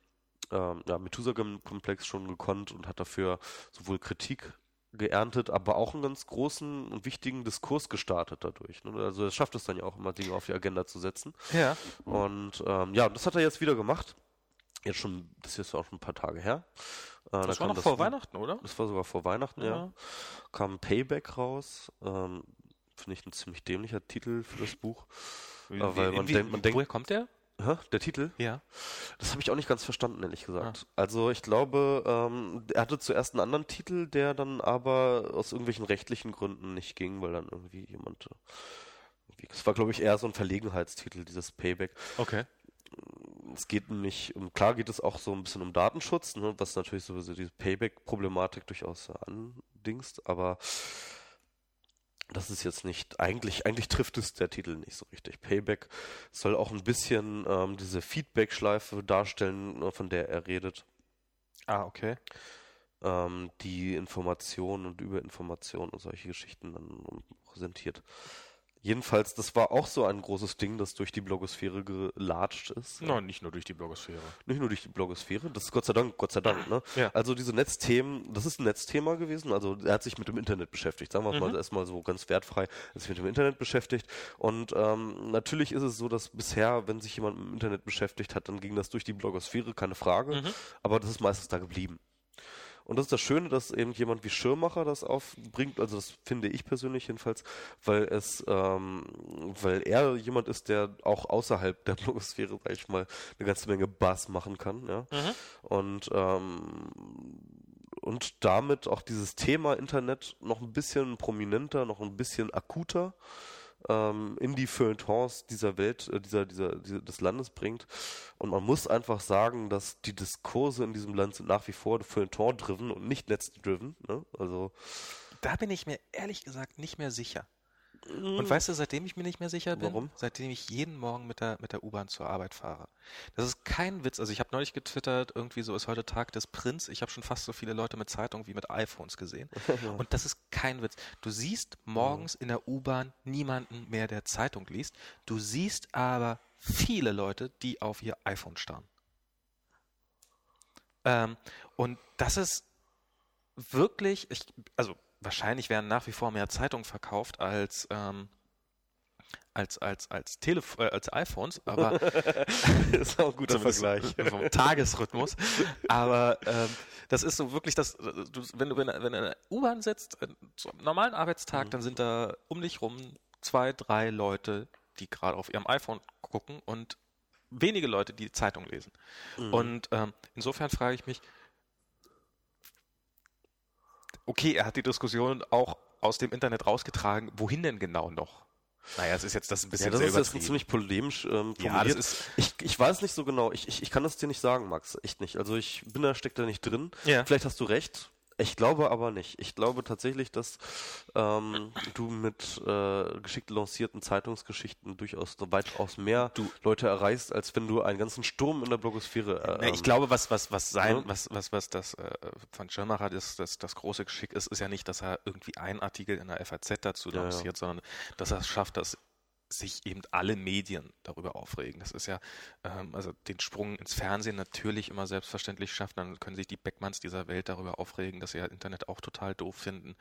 ähm, ja, Methusalem-Komplex schon gekonnt und hat dafür sowohl Kritik geerntet, aber auch einen ganz großen und wichtigen Diskurs gestartet dadurch. Ne? Also er schafft es dann ja auch immer, Dinge auf die Agenda zu setzen. Ja. Und ähm, ja, das hat er jetzt wieder gemacht. Jetzt schon, das ist jetzt auch schon ein paar Tage her. Äh, da Das war kam noch vor Vi- Weihnachten, oder? Das war sogar vor Weihnachten, ja. Ja. Kam Payback raus. Ähm, Finde ich ein ziemlich dämlicher Titel für das Buch. Wie- Äh, weil wie- man wie- denkt- man denkt- woher kommt der? Hä? Der Titel? Ja. Das habe ich auch nicht ganz verstanden, ehrlich gesagt. Also ich glaube, ähm, er hatte zuerst einen anderen Titel, der dann aber aus irgendwelchen rechtlichen Gründen nicht ging, weil dann irgendwie jemand. Es war, glaube ich, eher so ein Verlegenheitstitel, dieses Payback. Okay. Es geht nämlich, um, klar geht es auch so ein bisschen um Datenschutz, ne, was natürlich sowieso diese Payback-Problematik durchaus andingst, aber das ist jetzt nicht, eigentlich, eigentlich trifft es der Titel nicht so richtig. Payback soll auch ein bisschen ähm, diese Feedback-Schleife darstellen, äh, von der er redet, Ah, okay. ähm, die Information und Überinformation und solche Geschichten dann präsentiert. Jedenfalls, das war auch so ein großes Ding, das durch die Blogosphäre gelatscht ist. Nein, nicht nur durch die Blogosphäre. Nicht nur durch die Blogosphäre, das ist Gott sei Dank, Gott sei Dank, ne? Ja. Also diese Netzthemen, das ist ein Netzthema gewesen, also er hat sich mit dem Internet beschäftigt, sagen wir Mhm. mal erstmal so ganz wertfrei, er hat sich mit dem Internet beschäftigt und ähm, natürlich ist es so, dass bisher, wenn sich jemand mit dem Internet beschäftigt hat, dann ging das durch die Blogosphäre, keine Frage, Mhm. aber das ist meistens da geblieben. Und das ist das Schöne, dass eben jemand wie Schirmacher das aufbringt, also das finde ich persönlich jedenfalls, weil es, ähm, weil er jemand ist, der auch außerhalb der Blogosphäre, sag ich mal, eine ganze Menge Bass machen kann, ja. Mhm. Und ähm, und damit auch dieses Thema Internet noch ein bisschen prominenter, noch ein bisschen akuter ähm, in die Feuilletons dieser Welt, äh, dieser, dieser, dieser, des Landes bringt. Und man muss einfach sagen, dass die Diskurse in diesem Land sind nach wie vor Feuilleton-driven und nicht netz-driven. Ne? Also Da bin ich mir ehrlich gesagt nicht mehr sicher. Und weißt du, seitdem ich mir nicht mehr sicher bin, Warum? seitdem ich jeden Morgen mit der, mit der U-Bahn zur Arbeit fahre. Das ist kein Witz. Also ich habe neulich getwittert, irgendwie so ist heute Tag des Prinz. Ich habe schon fast so viele Leute mit Zeitungen wie mit iPhones gesehen. Und das ist kein Witz. Du siehst morgens in der U-Bahn niemanden mehr, der Zeitung liest. Du siehst aber viele Leute, die auf ihr iPhone starren. Ähm, und das ist wirklich, ich, also wahrscheinlich werden nach wie vor mehr Zeitungen verkauft als ähm, als als als Telef äh, als iPhones, aber ist auch ein guter Vergleich. vom Tagesrhythmus. Aber ähm, das ist so wirklich das, äh, du, wenn du wenn, wenn du in der U-Bahn sitzt, äh, zu einem normalen Arbeitstag, dann sind da um dich rum zwei, drei Leute, die gerade auf ihrem iPhone gucken und wenige Leute, die Zeitung lesen. Und ähm, insofern frage ich mich, okay, er hat die Diskussion auch aus dem Internet rausgetragen, wohin denn genau noch? Naja, es ist jetzt das ein bisschen Ja, das sehr ist jetzt ein ziemlich polemisch ähm, Ja, formuliert. das ist- ich, ich weiß nicht so genau. Ich, ich, ich kann das dir nicht sagen, Max. Echt nicht. Also ich bin da, steck da nicht drin. Ja. Vielleicht hast du recht. Ich glaube aber nicht. Ich glaube tatsächlich, dass ähm, du mit äh, geschickt lancierten Zeitungsgeschichten durchaus so weitaus mehr Leute erreichst, als wenn du einen ganzen Sturm in der Blogosphäre. Äh, Ja, ich glaube, was, was, was sein, Ja. was, was, was das äh, von Schirmacher das, das, das große Geschick ist, ist ja nicht, dass er irgendwie einen Artikel in der FAZ dazu Ja, ja. lanciert, sondern dass er es schafft, dass sich eben alle Medien darüber aufregen. Das ist ja, ähm, also den Sprung ins Fernsehen natürlich immer selbstverständlich schafft, dann können sich die Beckmanns dieser Welt darüber aufregen, dass sie ja Internet auch total doof finden.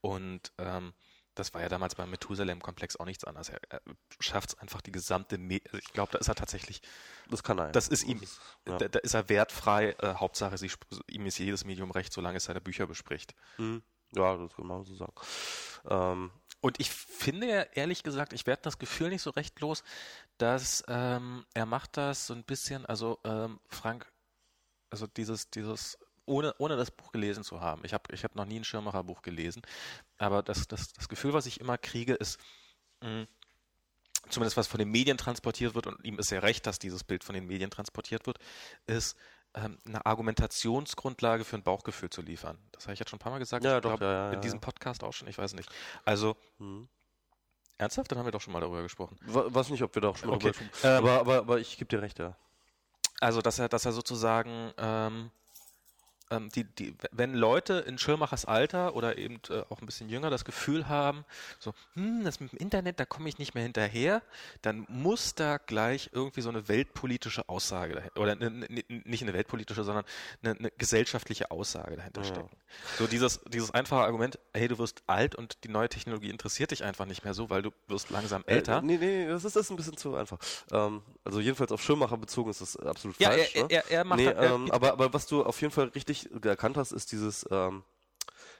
Und ähm, das war ja damals beim Methusalem-Komplex auch nichts anderes. Er, er schafft es einfach die gesamte, Me also ich glaube, da ist er tatsächlich, Das kann er. ja. das ist ihm, ja. da, da ist er wertfrei, äh, Hauptsache, sie, ihm ist jedes Medium recht, solange es seine Bücher bespricht. Mhm. Ja, das kann man so sagen. Ähm, Und ich finde ehrlich gesagt, ich werde das Gefühl nicht so recht los, dass ähm, er macht das so ein bisschen, also ähm, Frank, also dieses, dieses, ohne, ohne das Buch gelesen zu haben. Ich habe ich hab noch nie ein Schirmacher-Buch gelesen, aber das, das, das Gefühl, was ich immer kriege, ist, mh, zumindest was von den Medien transportiert wird, und ihm ist ja recht, dass dieses Bild von den Medien transportiert wird, ist ähm, eine Argumentationsgrundlage für ein Bauchgefühl zu liefern. Das habe ich jetzt schon ein paar Mal gesagt. Ja, ich doch, glaub, ja, ja, in ja, diesem. Podcast auch schon, ich weiß nicht. Also, mhm. ernsthaft? Dann haben wir doch schon mal darüber gesprochen. We- Weiß nicht, ob wir da auch schon mal Okay. drüber gesprochen Ähm, aber, aber, aber ich gebe dir recht, ja. Also, dass er, dass er sozusagen, ähm, ähm, die, die, wenn Leute in Schirmachers Alter oder eben äh, auch ein bisschen jünger das Gefühl haben, so, hm, das mit dem Internet, da komme ich nicht mehr hinterher, dann muss da gleich irgendwie so eine weltpolitische Aussage dahinter, oder ne, ne, nicht eine weltpolitische, sondern eine, eine gesellschaftliche Aussage dahinter Ja. stecken. So dieses, dieses einfache Argument, hey, du wirst alt und die neue Technologie interessiert dich einfach nicht mehr so, weil du wirst langsam älter. Äh, nee, nee, das ist, das ist ein bisschen zu einfach. Ähm, also jedenfalls auf Schirmmacher bezogen ist das absolut ja, falsch. er, ne? er, er macht nee, ähm, aber, aber was du auf jeden Fall richtig erkannt hast, ist dieses, ähm,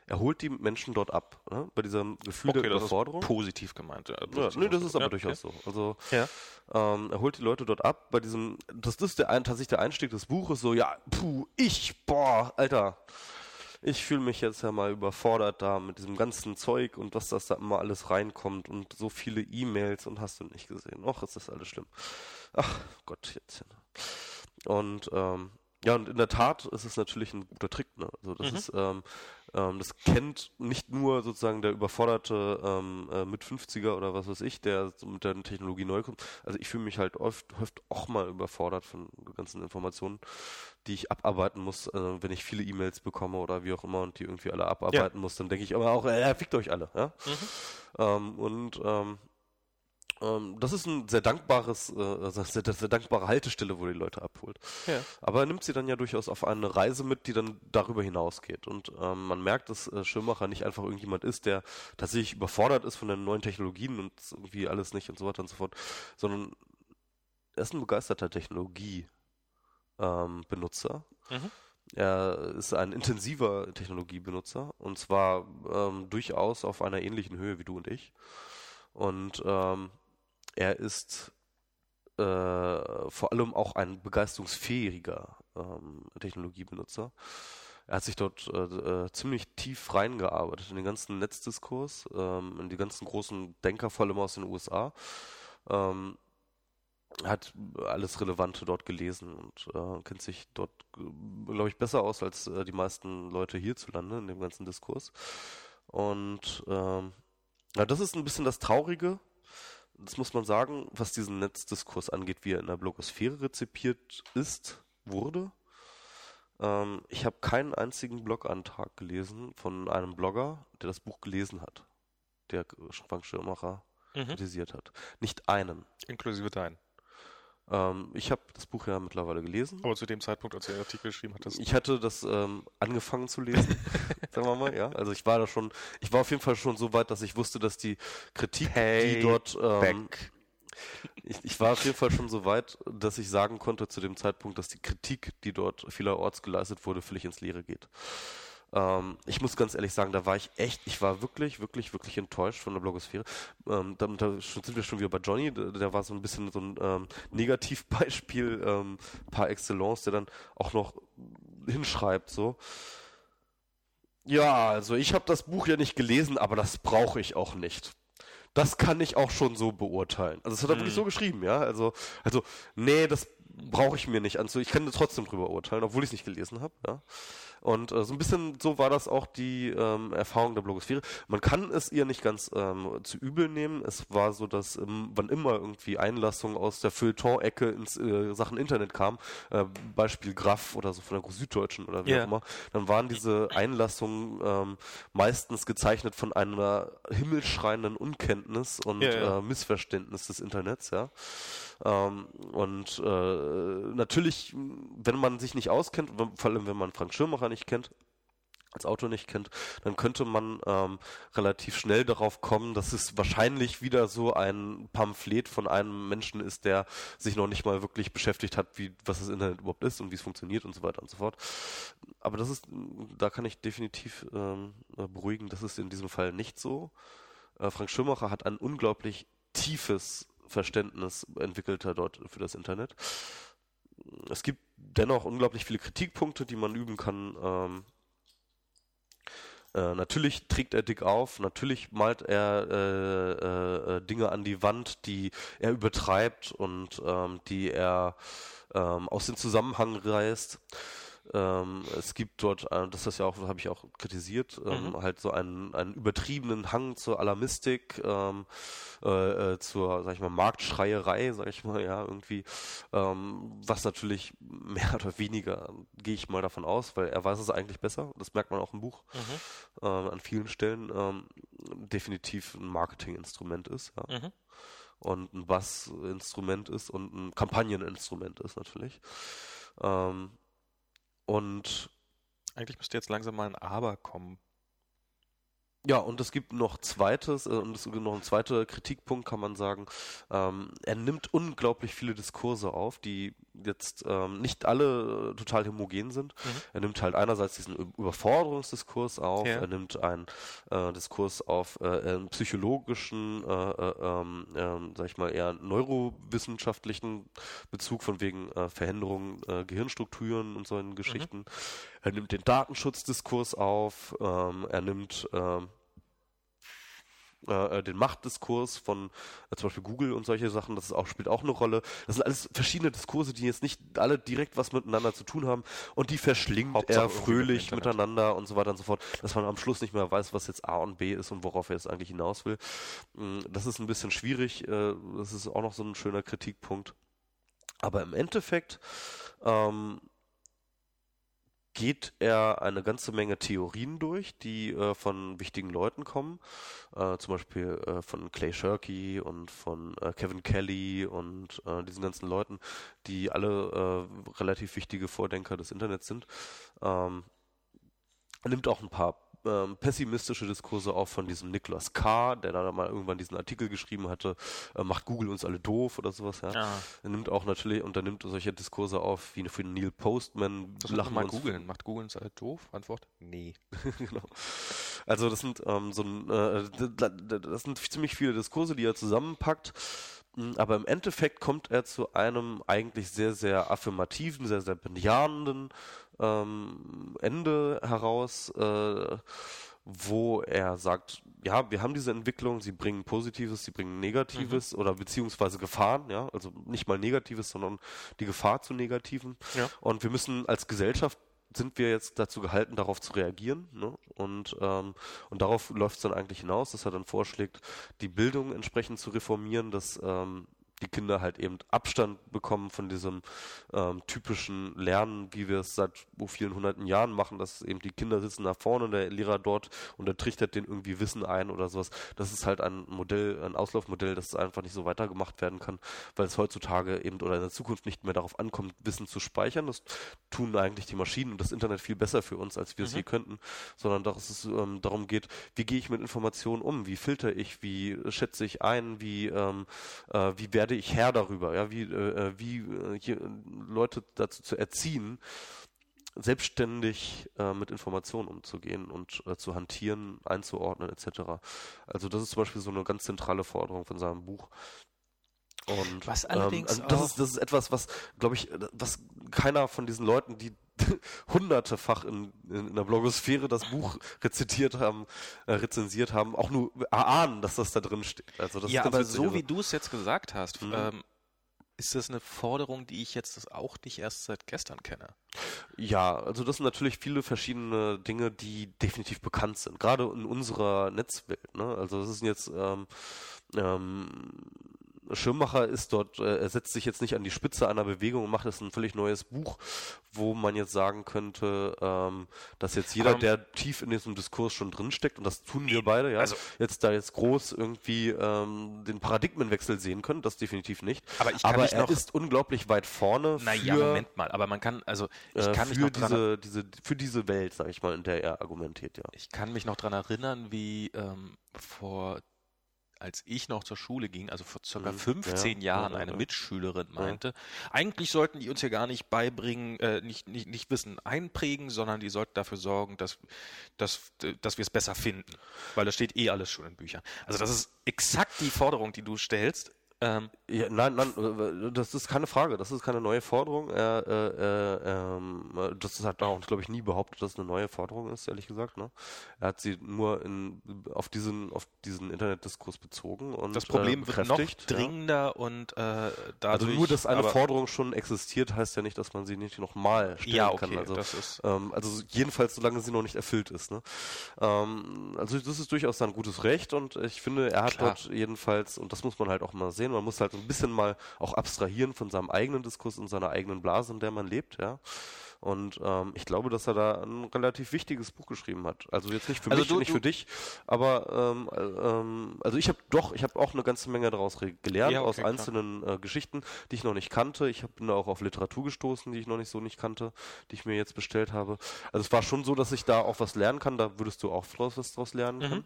er holt die Menschen dort ab, ne? bei diesem Gefühl der das ist Überforderung. positiv gemeint. Ja, Ja, positiv nee, das ist aber Ja, durchaus so. Also Ja. ähm, er holt die Leute dort ab bei diesem, das ist der tatsächlich der Einstieg des Buches, so, ja, puh, ich, boah, Alter, ich fühle mich jetzt ja mal überfordert da mit diesem ganzen Zeug und was das da immer alles reinkommt und so viele E-Mails und hast du nicht gesehen. Och, ist das alles schlimm. Ach Gott, jetzt. Und ähm, ja, und in der Tat ist es natürlich ein guter Trick. Ne? Also das Mhm. ist, ähm, ähm, das kennt nicht nur sozusagen der überforderte ähm, äh, mit 50er oder was weiß ich, der so mit der Technologie neu kommt. Also ich fühle mich halt oft, oft auch mal überfordert von ganzen Informationen, die ich abarbeiten muss, äh, wenn ich viele E-Mails bekomme oder wie auch immer und die irgendwie alle abarbeiten muss, dann denke ich aber auch, äh, fickt euch alle. Ja? Ähm, und ähm, das ist ein sehr dankbares, äh, also sehr, sehr dankbare Haltestelle, wo die Leute abholt. Ja. Aber er nimmt sie dann ja durchaus auf eine Reise mit, die dann darüber hinausgeht. Und ähm, man merkt, dass äh, Schirmacher nicht einfach irgendjemand ist, der tatsächlich überfordert ist von den neuen Technologien und irgendwie alles nicht und so weiter und so fort, sondern er ist ein begeisterter Technologie. Ähm. Mhm. Er ist ein intensiver Technologiebenutzer und zwar ähm, durchaus auf einer ähnlichen Höhe wie du und ich. Und ähm, er ist äh, vor allem auch ein begeisterungsfähiger ähm, Technologiebenutzer. Er hat sich dort äh, äh, ziemlich tief reingearbeitet in den ganzen Netzdiskurs, ähm, in die ganzen großen Denker, vor allem aus den USA. Ähm, hat alles Relevante dort gelesen und äh, kennt sich dort, glaube ich, besser aus als äh, die meisten Leute hierzulande in dem ganzen Diskurs. Und ähm, ja, das ist ein bisschen das Traurige, das muss man sagen, was diesen Netzdiskurs angeht, wie er in der Blogosphäre rezipiert ist, wurde. Ähm, ich habe keinen einzigen Blogantrag gelesen von einem Blogger, der das Buch gelesen hat, der Frank Schirmacher Mhm. kritisiert hat. Nicht einen. Inklusive deinen. Ähm, ich habe das Buch ja mittlerweile gelesen. Aber zu dem Zeitpunkt, als du den Artikel geschrieben hattest. Ich hatte das ähm, angefangen zu lesen, sagen wir mal, ja. Also ich war da schon, ich war auf jeden Fall schon so weit, dass ich wusste, dass die Kritik, die dort, ähm, ich, ich war auf jeden Fall schon so weit, dass ich sagen konnte zu dem Zeitpunkt, dass die Kritik, die dort vielerorts geleistet wurde, völlig ins Leere geht. Ähm, ich muss ganz ehrlich sagen, da war ich echt, ich war wirklich, wirklich, wirklich enttäuscht von der Blogosphäre. Ähm, da, da sind wir schon wieder bei Johnny, der, der war so ein bisschen so ein ähm, Negativbeispiel ähm, par excellence, der dann auch noch hinschreibt, so. Ja, also ich habe das Buch ja nicht gelesen, aber das brauche ich auch nicht. Das kann ich auch schon so beurteilen. Also das hat er wirklich so geschrieben, ja. Also, also, nee, das brauche ich mir nicht an. Ich kann trotzdem drüber urteilen, obwohl ich es nicht gelesen habe, ja. Und äh, so ein bisschen so war das auch die ähm, Erfahrung der Blogosphäre. Man kann es ihr nicht ganz ähm, zu übel nehmen. Es war so, dass ähm, wann immer irgendwie Einlassungen aus der Feuilleton-Ecke ins äh, Sachen Internet kam, äh, Beispiel Graf oder so von der Süddeutschen oder wie Ja. auch immer, dann waren diese Einlassungen ähm, meistens gezeichnet von einer himmelschreienden Unkenntnis und Ja, ja. Äh, Missverständnis des Internets, ja. Ähm, und äh, natürlich, wenn man sich nicht auskennt, vor allem wenn man Frank Schirmacher nicht kennt, als Autor nicht kennt, dann könnte man ähm, relativ schnell darauf kommen, dass es wahrscheinlich wieder so ein Pamphlet von einem Menschen ist, der sich noch nicht mal wirklich beschäftigt hat, wie was das Internet überhaupt ist und wie es funktioniert und so weiter und so fort. Aber das ist, da kann ich definitiv ähm, beruhigen, das ist in diesem Fall nicht so. Äh, Frank Schumacher hat ein unglaublich tiefes Verständnis entwickelt dort für das Internet. Es gibt dennoch unglaublich viele Kritikpunkte, die man üben kann. Ähm, äh, natürlich trägt er dick auf, natürlich malt er äh, äh, äh, Dinge an die Wand, die er übertreibt und ähm, die er ähm, aus dem Zusammenhang reißt. Ähm, es gibt dort, äh, das ist ja auch, habe ich auch kritisiert, ähm, mhm. halt so einen, einen übertriebenen Hang zur Alarmistik, ähm, äh, äh, zur, sag ich mal, Marktschreierei, sag ich mal, ja, irgendwie, ähm, was natürlich mehr oder weniger, gehe ich mal davon aus, weil er weiß es eigentlich besser, das merkt man auch im Buch, mhm. äh, an vielen Stellen, ähm, definitiv ein Marketinginstrument ist, ja. Mhm und ein Bassinstrument ist und ein Kampagneninstrument ist natürlich. Ähm, und eigentlich müsste jetzt langsam mal ein Aber kommen. Ja, und es gibt noch zweites, äh, und es gibt noch ein zweiter Kritikpunkt, kann man sagen. Ähm, er nimmt unglaublich viele Diskurse auf, die jetzt ähm, nicht alle äh, total homogen sind. Mhm. Er nimmt halt einerseits diesen Überforderungsdiskurs auf, ja. er nimmt einen äh, Diskurs auf äh, einen psychologischen, äh, äh, ähm, äh, sag ich mal, eher neurowissenschaftlichen Bezug von wegen äh, Veränderungen äh, Gehirnstrukturen und solchen Geschichten. Mhm. Er nimmt den Datenschutzdiskurs auf, ähm, er nimmt ähm, äh, den Machtdiskurs von äh, zum Beispiel Google und solche Sachen, das auch, spielt auch eine Rolle. Das sind alles verschiedene Diskurse, die jetzt nicht alle direkt was miteinander zu tun haben und die verschlingt Hauptsache er fröhlich mit miteinander und so weiter und so fort, dass man am Schluss nicht mehr weiß, was jetzt A und B ist und worauf er jetzt eigentlich hinaus will. Mm, das ist ein bisschen schwierig, äh, das ist auch noch so ein schöner Kritikpunkt. Aber im Endeffekt ähm, geht er eine ganze Menge Theorien durch, die äh, von wichtigen Leuten kommen, äh, zum Beispiel äh, von Clay Shirky und von äh, Kevin Kelly und äh, diesen ganzen Leuten, die alle äh, relativ wichtige Vordenker des Internets sind. Ähm, nimmt auch ein paar ähm, pessimistische Diskurse auch von diesem Niklas K., der da mal irgendwann diesen Artikel geschrieben hatte, äh, macht Google uns alle doof oder sowas, ja. ja. Er nimmt auch natürlich, und er nimmt solche Diskurse auf, wie für Neil Postman. Das lachen mal googeln. Macht Google uns alle doof? Antwort? Nee. genau. Also das sind ähm, so ein, äh, das sind ziemlich viele Diskurse, die er zusammenpackt. Hm, aber im Endeffekt kommt er zu einem eigentlich sehr, sehr affirmativen, sehr, sehr bejahenden ähm, Ende heraus, äh, wo er sagt, ja, wir haben diese Entwicklung, sie bringen Positives, sie bringen Negatives mhm. oder beziehungsweise Gefahren, ja, also nicht mal Negatives, sondern die Gefahr zu Negativen. Ja. Und wir müssen als Gesellschaft sind wir jetzt dazu gehalten, darauf zu reagieren. Ne? Und, ähm, und darauf läuft es dann eigentlich hinaus, dass er dann vorschlägt, die Bildung entsprechend zu reformieren, dass ähm, die Kinder halt eben Abstand bekommen von diesem ähm, typischen Lernen, wie wir es seit oh, vielen hunderten Jahren machen, dass eben die Kinder sitzen nach vorne, der Lehrer dort und er trichtert denen irgendwie Wissen ein oder sowas. Das ist halt ein Modell, ein Auslaufmodell, das einfach nicht so weitergemacht werden kann, weil es heutzutage eben oder in der Zukunft nicht mehr darauf ankommt, Wissen zu speichern. Das tun eigentlich die Maschinen und das Internet viel besser für uns, als wir es mhm. je könnten, sondern dass es ähm, darum geht, wie gehe ich mit Informationen um, wie filter ich, wie schätze ich ein, wie, ähm, äh, wie werde werde ich Herr darüber, ja, wie, äh, äh wie äh, hier, Leute dazu zu erziehen, selbstständig äh, mit Informationen umzugehen und äh, zu hantieren, einzuordnen etc. Also das ist zum Beispiel so eine ganz zentrale Forderung von seinem Buch. Und was allerdings ähm, also das ist das ist etwas, was glaube ich, was keiner von diesen Leuten, die hundertefach in, in der Blogosphäre das Buch rezitiert haben, äh, rezensiert haben, auch nur erahnen, dass das da drin steht. Also das ja, aber so also. wie du es jetzt gesagt hast, mhm. ähm, ist das eine Forderung, die ich jetzt auch nicht erst seit gestern kenne? Ja, also das sind natürlich viele verschiedene Dinge, die definitiv bekannt sind, gerade in unserer Netzwelt. Ne? Also das ist jetzt ähm, ähm, Schirmmacher ist dort, äh, er setzt sich jetzt nicht an die Spitze einer Bewegung und macht jetzt ein völlig neues Buch, wo man jetzt sagen könnte, ähm, dass jetzt jeder, Aber- der tief in diesem Diskurs schon drinsteckt, und das tun wir beide, ja, Also- jetzt da jetzt groß irgendwie ähm, den Paradigmenwechsel sehen können, das definitiv nicht. Aber ich kann Aber mich er noch- ist unglaublich weit vorne Naja, Moment mal, aber man kann, also ich äh, kann mich für noch dran diese, diese, für diese Welt, sag ich mal, in der er argumentiert, ja. Ich kann mich noch daran erinnern, wie ähm, vor, als ich noch zur Schule ging, also vor circa Mhm, 15 ja, Jahren, ja, eine ja. Mitschülerin meinte, eigentlich sollten die uns hier gar nicht beibringen, äh, nicht, nicht, nicht Wissen einprägen, sondern die sollten dafür sorgen, dass, dass, dass wir es besser finden. Weil das steht eh alles schon in Büchern. Also das ist exakt die Forderung, die du stellst. Ähm, Ja, nein, nein, äh, das ist keine Frage, das ist keine neue Forderung. Er, äh, äh, äh, das hat er auch, glaube ich, nie behauptet, dass es eine neue Forderung ist, ehrlich gesagt. Ne? Er hat sie nur in, auf diesen, auf diesen Internetdiskurs bezogen und das Problem äh, wird noch bekräftigt, ja. dringender und äh, Also dadurch... nur, dass eine Forderung schon existiert, heißt ja nicht, dass man sie nicht nochmal stellen Ja, okay, kann. Also, das ist... ähm, also jedenfalls, solange sie noch nicht erfüllt ist. Ne? Ähm, also das ist durchaus sein gutes Recht und ich finde, er hat Klar. dort jedenfalls, und das muss man halt auch mal sehen, man muss halt so ein bisschen mal auch abstrahieren von seinem eigenen Diskurs und seiner eigenen Blase, in der man lebt, ja. Und ähm, ich glaube, dass er da ein relativ wichtiges Buch geschrieben hat. Also jetzt nicht für Also mich, du- nicht du- für dich, aber ähm, äh, ähm, also ich habe doch, ich habe auch eine ganze Menge daraus gelernt Ja, okay, aus einzelnen äh, Geschichten, die ich noch nicht kannte. Ich bin da auch auf Literatur gestoßen, die ich noch nicht so nicht kannte, die ich mir jetzt bestellt habe. Also es war schon so, dass ich da auch was lernen kann. Da würdest du auch draus, was draus lernen Mhm. können.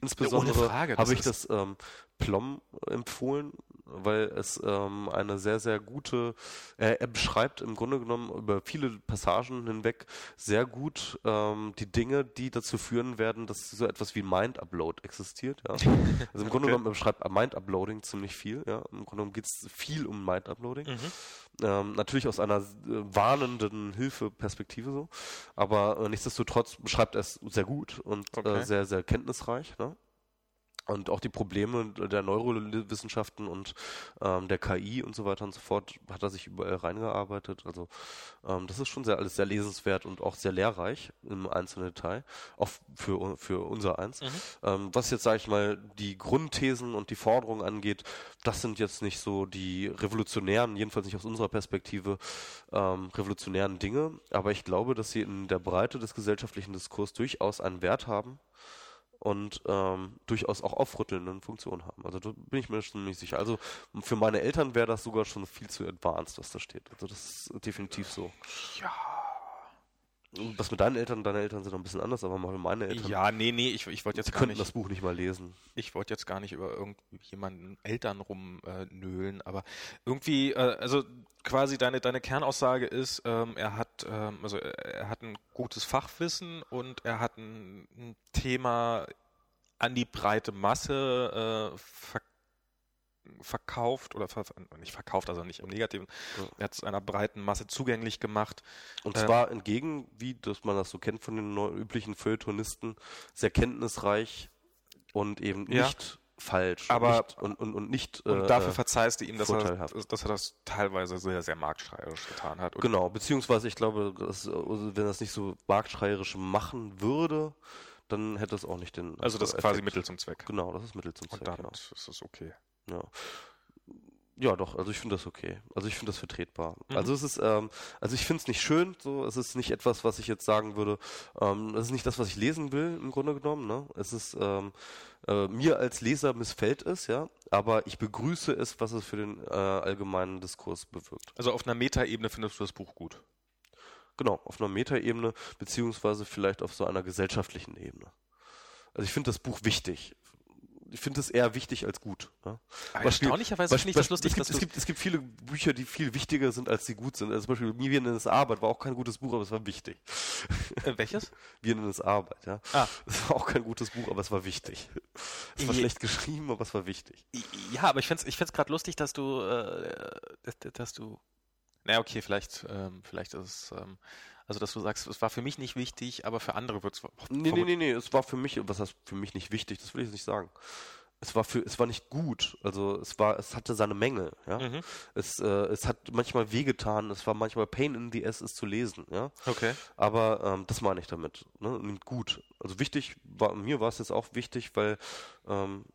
Insbesondere das habe ich das ähm, Plom empfohlen, weil es ähm, eine sehr, sehr gute, er, er beschreibt im Grunde genommen über viele Passagen hinweg sehr gut ähm, die Dinge, die dazu führen werden, dass so etwas wie Mind-Upload existiert. Ja. Also im Grunde Okay. genommen beschreibt Mind-Uploading ziemlich viel. Ja. Im Grunde genommen geht es viel um Mind-Uploading. Mhm. Ähm, natürlich aus einer äh, warnenden Hilfeperspektive so, aber äh, nichtsdestotrotz beschreibt er es sehr gut und Okay. äh, sehr, sehr kenntnisreich. Ne? Und auch die Probleme der Neurowissenschaften und ähm, der KI und so weiter und so fort hat er sich überall reingearbeitet. Also ähm, das ist schon sehr alles sehr lesenswert und auch sehr lehrreich im einzelnen Detail, auch für, für unser eins. Mhm. Ähm, was jetzt, sage ich mal, die Grundthesen und die Forderungen angeht, das sind jetzt nicht so die revolutionären, jedenfalls nicht aus unserer Perspektive, ähm, revolutionären Dinge. Aber ich glaube, dass sie in der Breite des gesellschaftlichen Diskurs durchaus einen Wert haben und ähm, durchaus auch aufrüttelnden Funktionen haben. Also da bin ich mir schon nicht sicher. Also für meine Eltern wäre das sogar schon viel zu advanced, was da steht. Also das ist definitiv so. Ja. Was mit deinen Eltern, deine Eltern sind noch ein bisschen anders, aber meine Eltern, Ja, nee, nee, ich, ich wollte jetzt gar nicht, das Buch nicht mal lesen. ich wollte jetzt gar nicht über irgendjemanden Eltern rumnölen, äh, aber irgendwie, äh, also quasi deine, deine Kernaussage ist, ähm, er hat, ähm, also er er hat ein gutes Fachwissen und er hat ein, ein Thema an die breite Masse äh, ver verkauft oder ver nicht verkauft, also nicht im Negativen, Ja. er hat es einer breiten Masse zugänglich gemacht. Und Ähm, zwar entgegen, wie das man das so kennt von den üblichen Feuilletonisten, sehr kenntnisreich und eben Ja. nicht falsch Aber- nicht, und, und, und nicht Und äh, dafür verzeihst du ihm, dass er, dass er das teilweise sehr, sehr marktschreierisch getan hat. Und Genau, beziehungsweise ich glaube, dass, äh, wenn er es nicht so marktschreierisch machen würde, dann hätte es auch nicht den Also das ist quasi. Mittel zum Zweck. Genau, das ist Mittel zum Und Zweck. dann Ja. ist es okay. Ja. Ja, doch, also ich finde das okay. Also ich finde das vertretbar. Mhm. Also es ist, ähm, also ich finde es nicht schön, so, es ist nicht etwas, was ich jetzt sagen würde, ähm, das ist nicht das, was ich lesen will, im Grunde genommen, ne? Es ist, ähm, äh, mir als Leser missfällt es, ja, aber ich begrüße es, was es für den äh, allgemeinen Diskurs bewirkt. Also auf einer Metaebene findest du das Buch gut. Genau, auf einer Metaebene, beziehungsweise vielleicht auf so einer gesellschaftlichen Ebene. Also ich finde das Buch wichtig. Ich finde es eher wichtig als gut. Aber Beispiel- erstaunlicherweise Beispiel- finde ich das lustig, es gibt, dass es, gibt, es gibt viele Bücher, die viel wichtiger sind, als sie gut sind. Also zum Beispiel Mir nennen es Arbeit war auch kein gutes Buch, aber es war wichtig. äh, welches? Wir nennen es Arbeit, ja. Ah. Es war auch kein gutes Buch, aber es war wichtig. Es war Je- schlecht geschrieben, aber es war wichtig. Ja, aber ich finde es ich find's gerade lustig, dass du, äh, dass, dass du, na okay, vielleicht, ähm, vielleicht ist es, ähm, also dass du sagst, es war für mich nicht wichtig, aber für andere wird es. Nee, nee, nee, nee, es war für mich, was heißt für mich nicht wichtig, das will ich jetzt nicht sagen. Es war für, es war nicht gut. Also es war, es hatte seine Mängel, ja. Mhm. Es, äh, es hat manchmal wehgetan, es war manchmal Pain in the ass, es zu lesen, ja. Okay. Aber ähm, das meine ich damit. Ne? Nicht gut. Also wichtig war mir war es jetzt auch wichtig, weil ähm,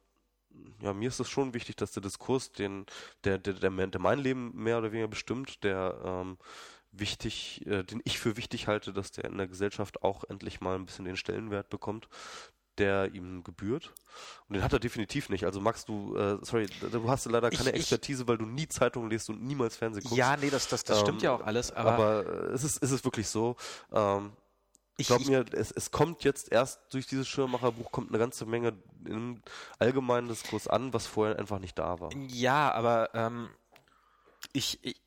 ja, mir ist es schon wichtig, dass der Diskurs, den, der, der, der, der mein Leben mehr oder weniger bestimmt, der ähm, wichtig, äh, den ich für wichtig halte, dass der in der Gesellschaft auch endlich mal ein bisschen den Stellenwert bekommt, der ihm gebührt. Und den hat er definitiv nicht. Also Max, du, äh, sorry, du hast leider keine Ich- ich- Expertise, weil du nie Zeitungen liest und niemals Fernsehen guckst. Ja, nee, das, das, das stimmt Ähm, ja auch alles, aber, aber äh, es ist, es ist wirklich so. Ähm, ich, Glaub ich, mir, es, es kommt jetzt erst durch dieses Schirmmacherbuch kommt eine ganze Menge im allgemeinen Diskurs an, was vorher einfach nicht da war. Ja, aber ähm, ich, ich,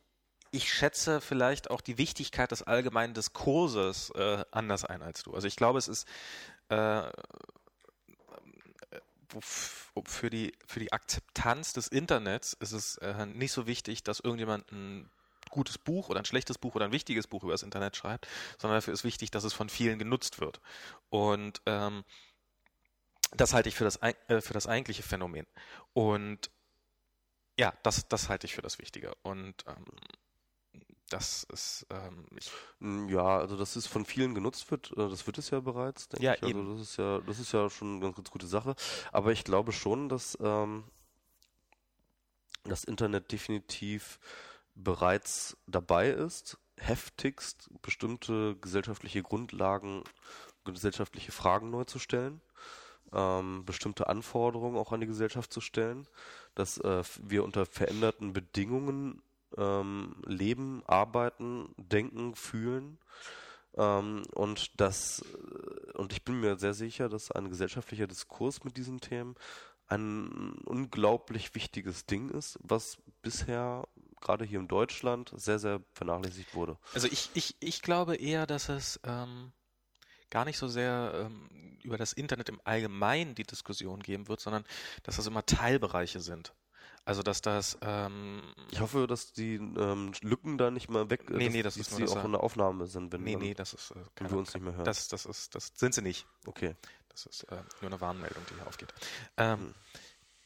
ich schätze vielleicht auch die Wichtigkeit des allgemeinen Diskurses äh, anders ein als du. Also ich glaube, es ist äh, für die, für die Akzeptanz des Internets ist es äh, nicht so wichtig, dass irgendjemand ein gutes Buch oder ein schlechtes Buch oder ein wichtiges Buch über das Internet schreibt, sondern dafür ist wichtig, dass es von vielen genutzt wird. Und ähm, das halte ich für das, äh, für das eigentliche Phänomen. Und ja, das, das halte ich für das Wichtige. Und ähm, das ist, ähm, Mm, Ja, also dass es von vielen genutzt wird, äh, das wird es ja bereits, denke Ja, ich. Also eben. das ist ja, das ist ja schon eine ganz, ganz gute Sache. Aber ich glaube schon, dass ähm, das Internet definitiv bereits dabei ist, heftigst bestimmte gesellschaftliche Grundlagen, gesellschaftliche Fragen neu zu stellen, ähm, bestimmte Anforderungen auch an die Gesellschaft zu stellen, dass äh, wir unter veränderten Bedingungen ähm, leben, arbeiten, denken, fühlen. Ähm, und das, äh, und ich bin mir sehr sicher, dass ein gesellschaftlicher Diskurs mit diesen Themen ein unglaublich wichtiges Ding ist, was bisher gerade hier in Deutschland sehr, sehr vernachlässigt wurde. also ich, ich, ich glaube eher, dass es ähm, gar nicht so sehr ähm, über das Internet im Allgemeinen die Diskussion geben wird, sondern dass das immer Teilbereiche sind. Also dass das ähm, Ich hoffe, dass die ähm, Lücken da nicht mal weg, äh, Nee, dass, nee, das dass ist nur die das, auch in der Aufnahme sind, wenn, nee, nee, das ist äh, keine- wir uns nicht mehr hören. Das, das ist, das sind sie nicht. okay. Das ist äh, nur eine Warnmeldung, die hier aufgeht. Ähm, Hm.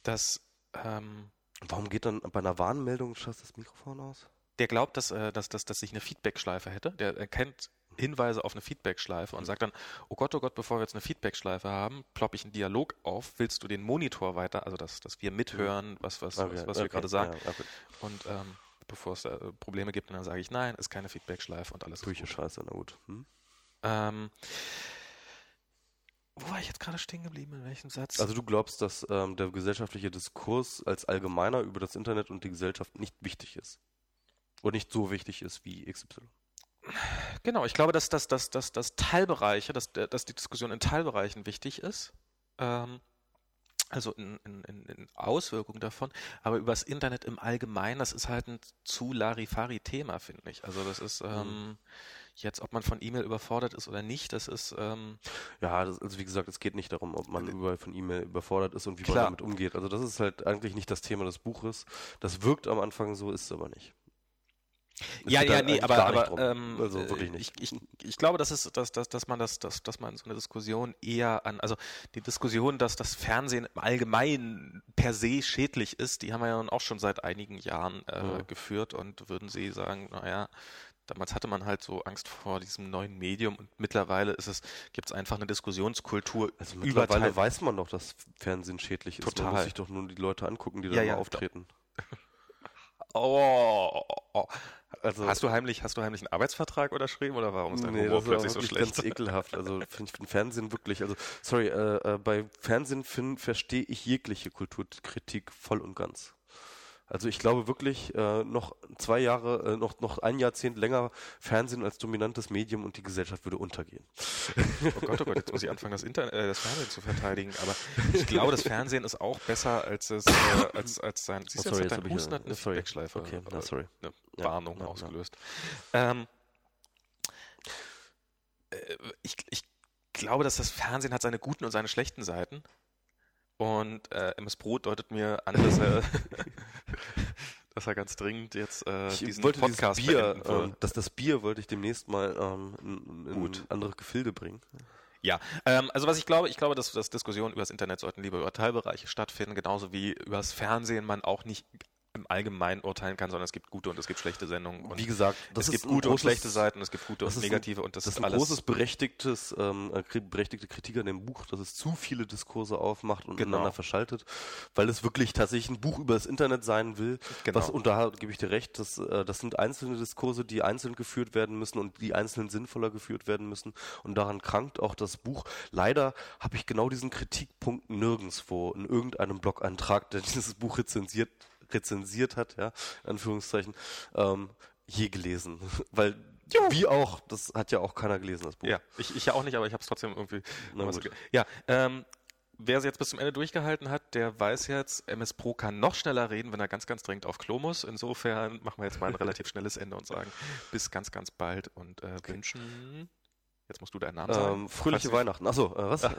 das, ähm, Warum geht dann bei einer Warnmeldung das Mikrofon aus? der glaubt, dass, äh, dass, dass, dass ich eine Feedbackschleife hätte. Der erkennt Hinweise auf eine Feedbackschleife und sagt dann, oh Gott, oh Gott, bevor wir jetzt eine Feedbackschleife haben, ploppe ich einen Dialog auf, willst du den Monitor weiter, also dass, dass wir mithören, was, was, was, was wir okay, gerade sagen. Ja, okay. Und ähm, bevor es da äh, Probleme gibt, dann sage ich, nein, ist keine Feedbackschleife und alles ist Brüche gut. scheiße, na gut. Hm? Ähm, wo war ich jetzt gerade stehen geblieben? In welchem Satz? Also du glaubst, dass ähm, der gesellschaftliche Diskurs als allgemeiner über das Internet und die Gesellschaft nicht wichtig ist? Oder nicht so wichtig ist wie XY? Genau, ich glaube, dass, dass, dass, dass, dass Teilbereiche, dass, dass die Diskussion in Teilbereichen wichtig ist. Ähm, also in, in, in Auswirkungen davon. Aber über das Internet im Allgemeinen, das ist halt ein zu Larifari-Thema, finde ich. Also das ist ähm, jetzt, ob man von E-Mail überfordert ist oder nicht, das ist ähm, Ja, das, also wie gesagt, es geht nicht darum, ob man Äh, über, von E-Mail überfordert ist und wie Klar. man damit umgeht. Also das ist halt eigentlich nicht das Thema des Buches. Das wirkt am Anfang so, ist es aber nicht. Ja, ja, da nee, aber, aber ähm, also äh, wirklich nicht. Ich, ich, ich glaube, dass es, dass, dass, dass man das, dass, dass man so eine Diskussion eher an, also die Diskussion, dass das Fernsehen im Allgemeinen per se schädlich ist, die haben wir ja nun auch schon seit einigen Jahren äh, Ja. geführt und würden Sie sagen, naja, damals hatte man halt so Angst vor diesem neuen Medium und mittlerweile ist es, gibt es einfach eine Diskussionskultur Also mittlerweile Teil- weiß man doch, dass Fernsehen schädlich ist. Man Total. muss sich doch nur die Leute angucken, die da Ja, ja, auftreten. Oh, oh, oh. Also Hast du heimlich, hast du heimlich einen Arbeitsvertrag unterschrieben oder warum ist dein Nee, Humor das ist auch plötzlich so schlecht? ganz ekelhaft. Also finde ich Fernsehen wirklich, also sorry, äh, äh, bei Fernsehen verstehe ich jegliche Kulturkritik voll und ganz. Also ich glaube wirklich, äh, noch zwei Jahre, äh, noch, noch ein Jahrzehnt länger Fernsehen als dominantes Medium und die Gesellschaft würde untergehen. Oh Gott, oh Gott, jetzt muss ich anfangen, das, Internet, äh, das Fernsehen zu verteidigen. Aber ich glaube, das Fernsehen ist auch besser als es, äh, als, als sein. Siehst du, Oh, sorry, jetzt hat dein ich, Husten äh, eine sorry. Feedbackschleife, Okay, na sorry. eine Warnung ja, ja. ausgelöst. Ähm, äh, ich, ich glaube, dass das Fernsehen hat seine guten und seine schlechten Seiten. Und äh, MS Brot deutet mir an, dass er, dass er ganz dringend jetzt äh, Ich diesen wollte Podcast Bier, ähm, dass das Bier wollte ich demnächst mal ähm, in, in Gut. andere Gefilde bringen. Ja, ähm, also was ich glaube, ich glaube, dass, dass Diskussionen über das Internet sollten lieber über Teilbereiche stattfinden, genauso wie über das Fernsehen man auch nicht im Allgemeinen urteilen kann, sondern es gibt gute und es gibt schlechte Sendungen. Und Wie gesagt, es das gibt gute und großes- schlechte Seiten, es gibt gute das und ist ein- negative und das, Das ist ist ein alles. großes berechtigtes, ähm, äh, berechtigte Kritik an dem Buch, dass es zu viele Diskurse aufmacht und Genau. ineinander verschaltet, weil es wirklich tatsächlich ein Buch über das Internet sein will. Genau. Was, und da gebe ich dir recht, das, äh, das sind einzelne Diskurse, die einzeln geführt werden müssen und die einzeln sinnvoller geführt werden müssen. Und daran krankt auch das Buch. Leider habe ich genau diesen Kritikpunkt nirgendswo in irgendeinem Blog-Eintrag, der dieses Buch rezensiert, rezensiert hat, ja, in Anführungszeichen, ähm, je gelesen. Weil wie auch, das hat ja auch keiner gelesen, das Buch. Ja, ich, ich ja auch nicht, aber ich habe es trotzdem irgendwie. Ja, ähm, wer es jetzt bis zum Ende durchgehalten hat, der weiß jetzt, MS Pro kann noch schneller reden, wenn er ganz, ganz dringend auf Klo muss. Insofern machen wir jetzt mal ein relativ schnelles Ende und sagen bis ganz, ganz bald und äh, wünschen. Jetzt musst du deinen Namen sagen. Ähm, fröhliche Weihnachten. Achso, äh, was? äh,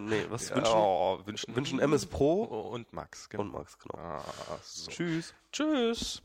nee, was Ja, wünschen? oh, wünschen? Wünschen MS Pro und Max. Genau. und Max, genau. Ah, so. Tschüss. Tschüss.